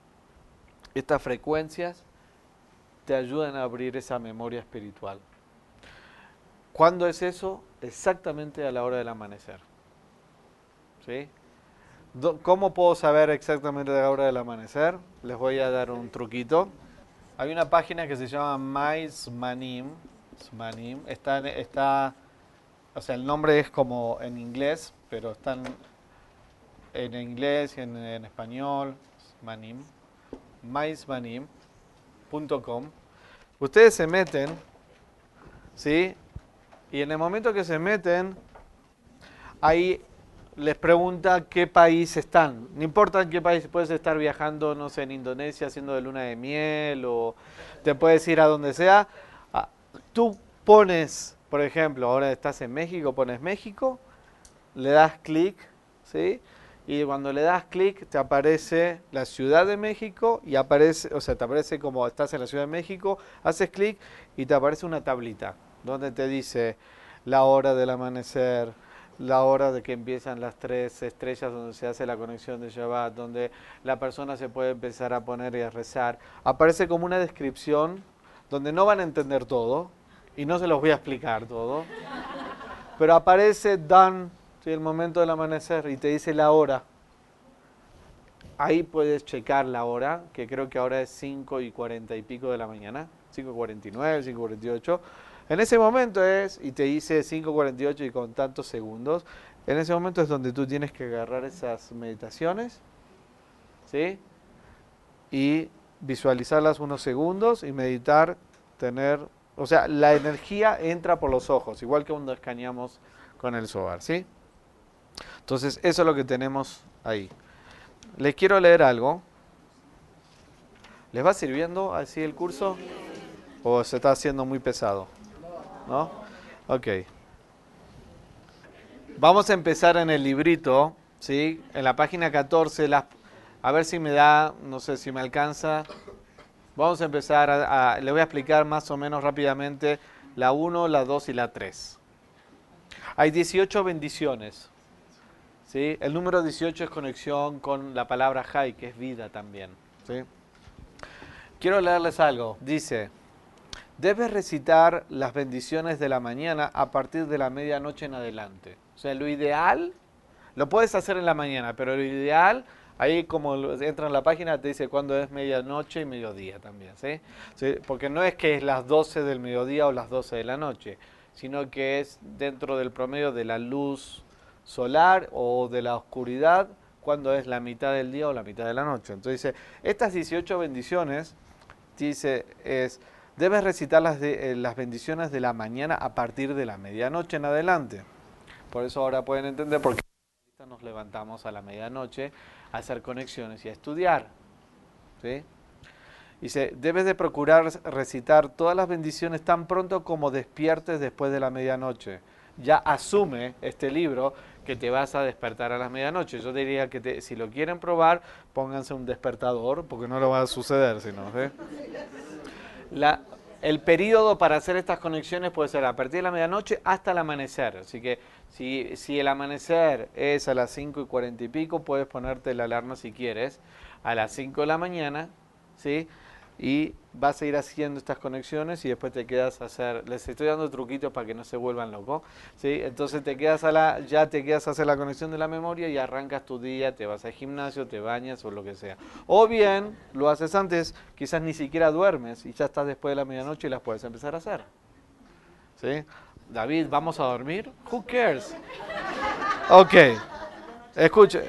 estas frecuencias te ayudan a abrir esa memoria espiritual. ¿Cuándo es eso? Exactamente a la hora del amanecer. ¿Sí? ¿Cómo puedo saber exactamente a la hora del amanecer? Les voy a dar un truquito. Hay una página que se llama MySmanim. Está, está, o sea, el nombre es como en inglés, pero están en inglés y en, español, manim, maismanim.com. Ustedes se meten, ¿sí? Y en el momento que se meten, ahí les pregunta qué país están. No importa en qué país, puedes estar viajando, no sé, en Indonesia haciendo de luna de miel o te puedes ir a donde sea. Ah, tú pones, por ejemplo, ahora estás en México, pones México, le das clic, ¿sí? Y cuando le das clic te aparece la Ciudad de México y aparece, o sea, te aparece como estás en la Ciudad de México, haces clic y te aparece una tablita donde te dice la hora del amanecer, la hora de que empiezan las tres estrellas donde se hace la conexión de Shabbat, donde la persona se puede empezar a poner y a rezar. Aparece como una descripción donde no van a entender todo y no se los voy a explicar todo, pero aparece done el momento del amanecer y te dice la hora. Ahí puedes checar la hora, que creo que ahora es 5 y 40 y pico de la mañana, 5.49, 5.48. En ese momento es, y te dice 5.48 y con tantos segundos, en ese momento es donde tú tienes que agarrar esas meditaciones, ¿sí? y visualizarlas unos segundos y meditar, tener, o sea, la energía entra por los ojos, igual que cuando escaneamos con el SOAR, ¿sí? Entonces, eso es lo que tenemos ahí. Les quiero leer algo. ¿Les va sirviendo así el curso? ¿O se está haciendo muy pesado? ¿No? Ok. Vamos a empezar en el librito, ¿sí? En la página 14, a ver si me da, no sé si me alcanza. Vamos a empezar, a, le voy a explicar más o menos rápidamente la 1, la 2 y la 3. Hay 18 bendiciones. ¿Sí? El número 18 es conexión con la palabra Jai, que es vida también. ¿sí? Quiero leerles algo. Dice, debes recitar las bendiciones de la mañana a partir de la medianoche en adelante. O sea, lo ideal, lo puedes hacer en la mañana, pero lo ideal, ahí como entra en la página, te dice cuándo es medianoche y mediodía también, ¿sí? Porque no es que es las 12 del mediodía o las 12 de la noche, sino que es dentro del promedio de la luz solar o de la oscuridad, cuando es la mitad del día o la mitad de la noche. Entonces dice, estas 18 bendiciones, dice, es debes recitar las, eh, las bendiciones de la mañana a partir de la medianoche en adelante. Por eso ahora pueden entender por qué nos levantamos a la medianoche a hacer conexiones y a estudiar. ¿sí? Dice, debes de procurar recitar todas las bendiciones tan pronto como despiertes después de la medianoche. Ya asume este libro que te vas a despertar a las medianoche. Yo diría que si lo quieren probar, pónganse un despertador, porque no lo va a suceder si no. La, el periodo para hacer estas conexiones puede ser a partir de la medianoche hasta el amanecer. Así que si, si el amanecer es a las 5 y 40 y pico, puedes ponerte la alarma si quieres a las 5 de la mañana, ¿sí? Y vas a ir haciendo estas conexiones y después te quedas a hacer, les estoy dando truquitos para que no se vuelvan locos, ¿sí? entonces te quedas a la, ya te quedas a hacer la conexión de la memoria y arrancas tu día, te vas al gimnasio, te bañas o lo que sea. O bien lo haces antes, quizás ni siquiera duermes y ya estás después de la medianoche y las puedes empezar a hacer. ¿Sí? David, ¿vamos a dormir? Who cares? Ok, escuche.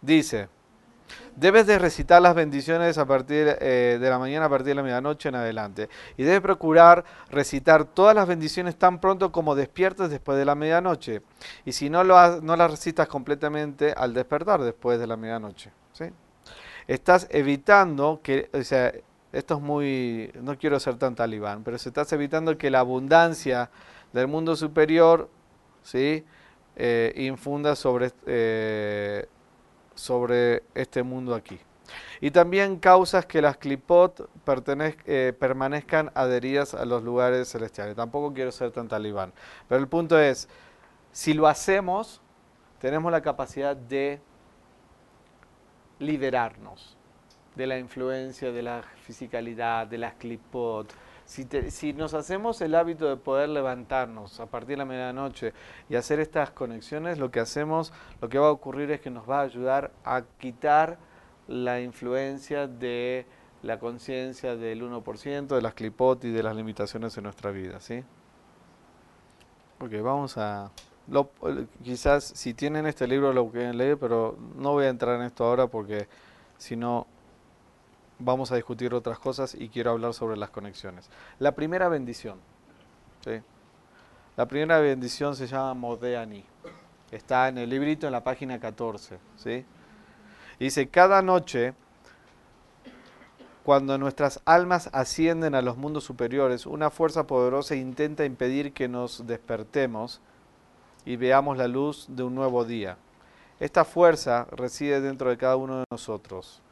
Dice, Debes de recitar las bendiciones a partir eh, de la mañana, a partir de la medianoche en adelante. Y debes procurar recitar todas las bendiciones tan pronto como despiertes después de la medianoche. Y si no, lo no las recitas completamente al despertar después de la medianoche. ¿sí? Estás evitando que, o sea, esto es muy, no quiero ser tan talibán, pero estás evitando que la abundancia del mundo superior, ¿sí? Eh, infunda sobre eh, sobre este mundo aquí. Y también causas que las clipot eh, permanezcan adheridas a los lugares celestiales. Tampoco quiero ser tan talibán. Pero el punto es, si lo hacemos, tenemos la capacidad de liberarnos de la influencia de la fisicalidad, de las clipot, si, nos hacemos el hábito de poder levantarnos a partir de la medianoche y hacer estas conexiones, lo que hacemos, lo que va a ocurrir es que nos va a ayudar a quitar la influencia de la conciencia del 1%, de las clipot y de las limitaciones en nuestra vida, ¿sí? Ok, vamos a... quizás si tienen este libro lo pueden leer, pero no voy a entrar en esto ahora porque si no vamos a discutir otras cosas y quiero hablar sobre las conexiones. La primera bendición. La primera bendición se llama Modeani. Está en el librito en la página 14. ¿sí? Dice, cada noche, cuando nuestras almas ascienden a los mundos superiores, una fuerza poderosa intenta impedir que nos despertemos y veamos la luz de un nuevo día. Esta fuerza reside dentro de cada uno de nosotros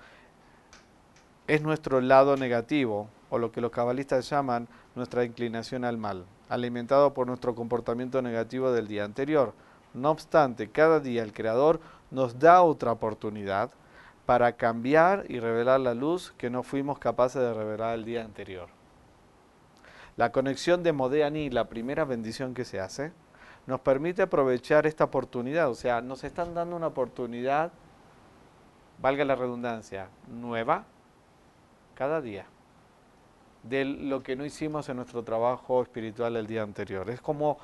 es nuestro lado negativo, o lo que los cabalistas llaman nuestra inclinación al mal, alimentado por nuestro comportamiento negativo del día anterior. No obstante, cada día el Creador nos da otra oportunidad para cambiar y revelar la luz que no fuimos capaces de revelar el día anterior. La conexión de Modeani, la primera bendición que se hace, nos permite aprovechar esta oportunidad. O sea, nos están dando una oportunidad, valga la redundancia, nueva, cada día de lo que no hicimos en nuestro trabajo espiritual el día anterior. Es como,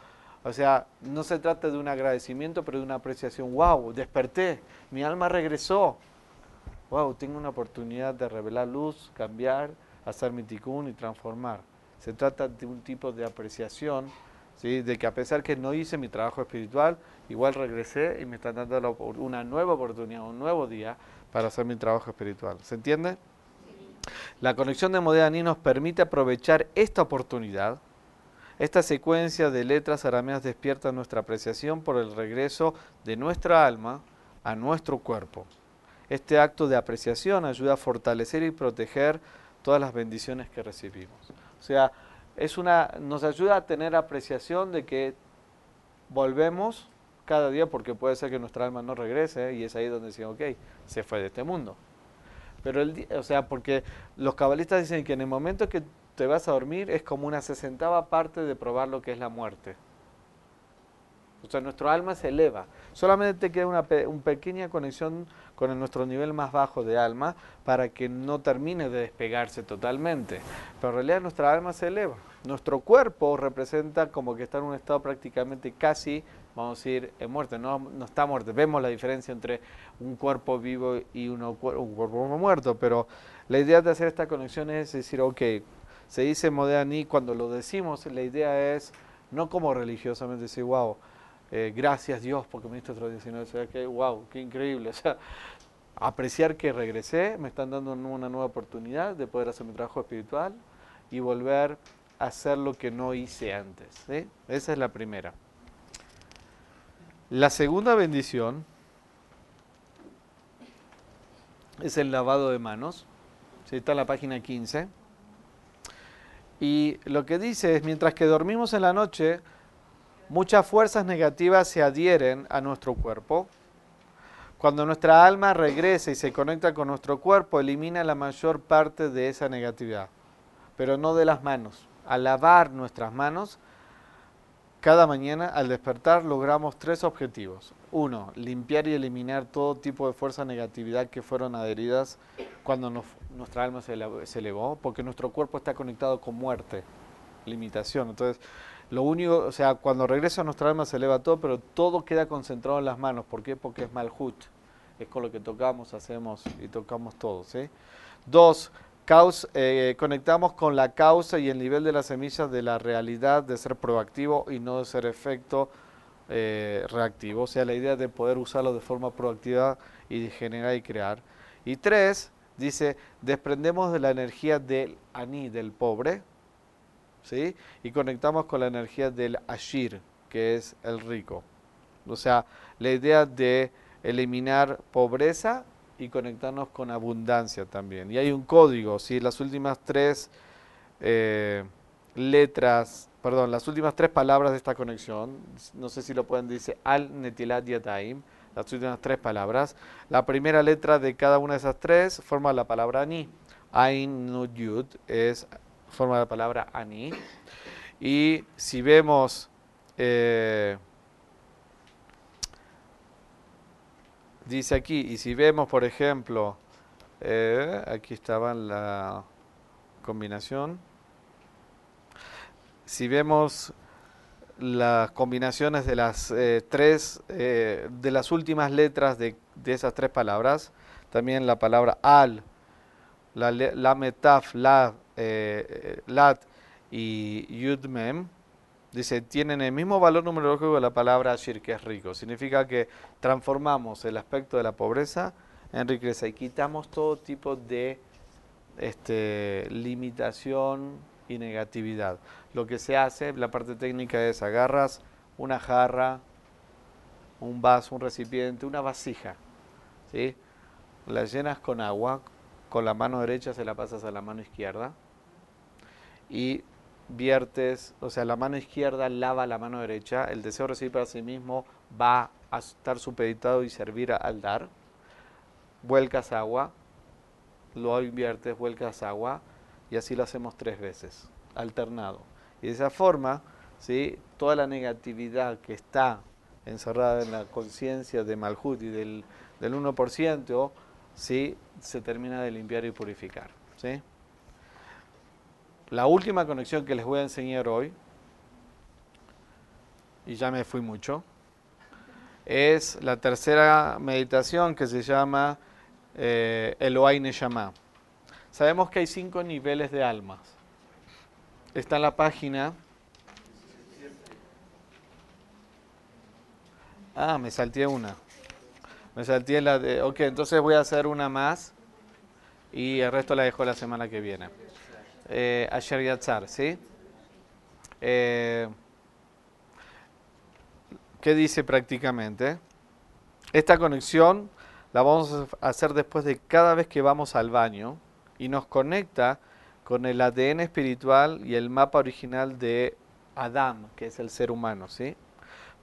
o sea, no se trata de un agradecimiento, pero de una apreciación. ¡Wow! Desperté, mi alma regresó. wow, tengo una oportunidad de revelar luz, cambiar, hacer mi tikkun y transformar. Se trata de un tipo de apreciación, ¿sí? de que a pesar que no hice mi trabajo espiritual, igual regresé y me están dando una nueva oportunidad, un nuevo día para hacer mi trabajo espiritual. ¿Se entiende? La conexión de Modéani nos permite aprovechar esta oportunidad. Esta secuencia de letras arameas despierta nuestra apreciación por el regreso de nuestra alma a nuestro cuerpo. Este acto de apreciación ayuda a fortalecer y proteger todas las bendiciones que recibimos. O sea, es una, nos ayuda a tener apreciación de que volvemos cada día porque puede ser que nuestra alma no regrese y es ahí donde decimos, ok, se fue de este mundo. Pero, el, o sea, porque los cabalistas dicen que en el momento que te vas a dormir es como una sesentava parte de probar lo que es la muerte. O sea, nuestro alma se eleva. Solamente te queda una, pequeña conexión con nuestro nivel más bajo de alma para que no termine de despegarse totalmente. Pero en realidad nuestra alma se eleva. Nuestro cuerpo representa como que está en un estado prácticamente casi vamos a decir, en muerte, no, no está muerto. Vemos la diferencia entre un cuerpo vivo y un cuerpo muerto, pero la idea de hacer esta conexión es decir, ok, se dice Modéani, cuando lo decimos, la idea es no como religiosamente decir, wow, eh, gracias Dios porque me diste otro 19, o que wow, qué increíble, *laughs* o sea, apreciar que regresé, me están dando una nueva oportunidad de poder hacer mi trabajo espiritual y volver a hacer lo que no hice antes. Esa es la primera. La segunda bendición es el lavado de manos. Está en la página 15. Y lo que dice es, mientras que dormimos en la noche, muchas fuerzas negativas se adhieren a nuestro cuerpo. Cuando nuestra alma regresa y se conecta con nuestro cuerpo, elimina la mayor parte de esa negatividad, pero no de las manos. Al lavar nuestras manos, cada mañana al despertar logramos tres objetivos. Uno, limpiar y eliminar todo tipo de fuerza negatividad que fueron adheridas cuando nuestra alma se elevó, porque nuestro cuerpo está conectado con muerte, limitación. Entonces, lo único, o sea, cuando regresa nuestra alma se eleva todo, pero todo queda concentrado en las manos. ¿Por qué? Porque es malhut. Es con lo que tocamos, hacemos y tocamos todo. ¿sí? Dos, eh, conectamos con la causa y el nivel de las semillas de la realidad de ser proactivo y no de ser efecto eh, reactivo. O sea, la idea de poder usarlo de forma proactiva y de generar y crear. Y tres, dice, desprendemos de la energía del ani, del pobre, ¿sí? Y conectamos con la energía del ashir, que es el rico. O sea, la idea de eliminar pobreza y conectarnos con abundancia también. Y hay un código, ¿sí? las últimas tres eh, letras, perdón, las últimas tres palabras de esta conexión, no sé si lo pueden decir, al netilat yataim, las últimas tres palabras. La primera letra de cada una de esas tres forma la palabra ani. Ain Yud es forma la palabra ani. Y si vemos eh, Dice aquí, y si vemos, por ejemplo, eh, aquí estaba la combinación. Si vemos las combinaciones de las eh, tres, de las últimas letras de, de, esas tres palabras, también la palabra al, la, la metaf, la, lat y yudmem, dice, tienen el mismo valor numerológico de la palabra ashir, que es rico. Significa que transformamos el aspecto de la pobreza en riqueza y quitamos todo tipo de este, limitación y negatividad. Lo que se hace, la parte técnica es agarras una jarra, un vaso, un recipiente, una vasija, ¿sí? la llenas con agua, con la mano derecha se la pasas a la mano izquierda y viertes, o sea, la mano izquierda lava la mano derecha, el deseo de recibir para sí mismo va a estar supeditado y servir al dar, vuelcas agua, lo inviertes, vuelcas agua, y así lo hacemos tres veces, alternado. Y de esa forma, ¿sí? toda la negatividad que está encerrada en la conciencia de Malhut y del, del 1%, ¿sí? se termina de limpiar y purificar. ¿sí? La última conexión que les voy a enseñar hoy, y ya me fui mucho, es la tercera meditación que se llama eh, Neshama. Sabemos que hay cinco niveles de almas. Está en la página. Ah, me salté una. Me salté la de... Ok, entonces voy a hacer una más y el resto la dejo la semana que viene. Eh, Asher Yatzar, ¿sí? Eh, ¿Qué dice prácticamente? Esta conexión la vamos a hacer después de cada vez que vamos al baño y nos conecta con el ADN espiritual y el mapa original de Adam, que es el ser humano, ¿sí?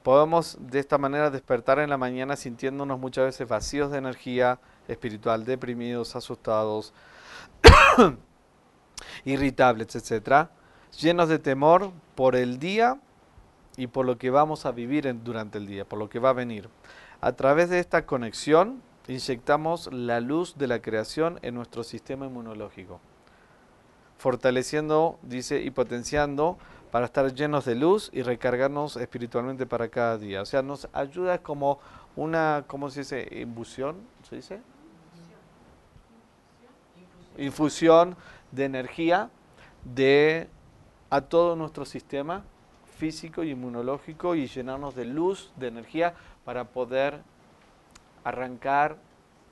Podemos de esta manera despertar en la mañana sintiéndonos muchas veces vacíos de energía espiritual, deprimidos, asustados, irritables, etcétera, llenos de temor por el día y por lo que vamos a vivir durante el día, por lo que va a venir. A través de esta conexión inyectamos la luz de la creación en nuestro sistema inmunológico, fortaleciendo, dice, y potenciando para estar llenos de luz y recargarnos espiritualmente para cada día. O sea, nos ayuda como una, ¿cómo se dice? Infusión, ¿se dice? Infusión de energía de a todo nuestro sistema físico y inmunológico y llenarnos de luz, de energía para poder arrancar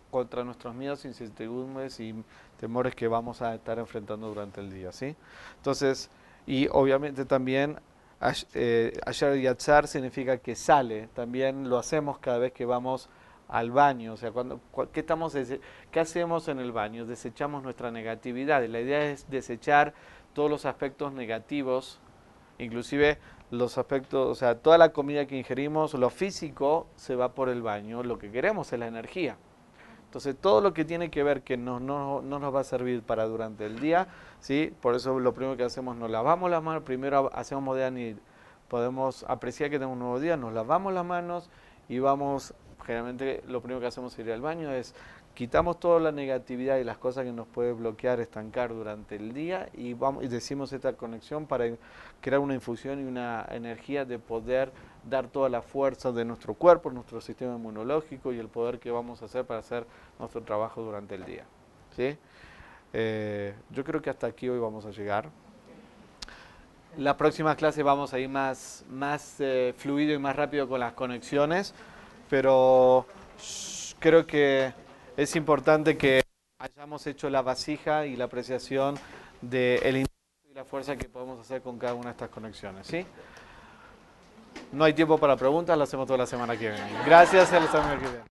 contra nuestros miedos, incertidumbres y temores que vamos a estar enfrentando durante el día, ¿sí? Entonces, y obviamente también eh, Asher Yatzar significa que sale, también lo hacemos cada vez que vamos al baño, o sea, cuando, ¿qué, estamos, ¿qué hacemos en el baño? Desechamos nuestra negatividad y la idea es desechar todos los aspectos negativos, inclusive los aspectos, o sea, toda la comida que ingerimos, lo físico se va por el baño, lo que queremos es la energía. Entonces, todo lo que tiene que ver que no, no, no, nos va a servir para durante el día, ¿sí? Por eso lo primero que hacemos, nos lavamos las manos, primero hacemos modern y podemos apreciar que tenemos un nuevo día, nos lavamos las manos y vamos, generalmente lo primero que hacemos ir al baño es quitamos toda la negatividad y las cosas que nos puede bloquear, estancar durante el día y, vamos, y decimos esta conexión para crear una infusión y una energía de poder dar toda la fuerza de nuestro cuerpo, nuestro sistema inmunológico y el poder que vamos a hacer para hacer nuestro trabajo durante el día. ¿sí? Eh, yo creo que hasta aquí hoy vamos a llegar. La próxima clase vamos a ir más, más eh, fluido y más rápido con las conexiones, pero creo que es importante que hayamos hecho la vasija y la apreciación del de y la fuerza que podemos hacer con cada una de estas conexiones. ¿sí? No hay tiempo para preguntas, lo hacemos toda la semana que viene. Gracias, a la semana que viene.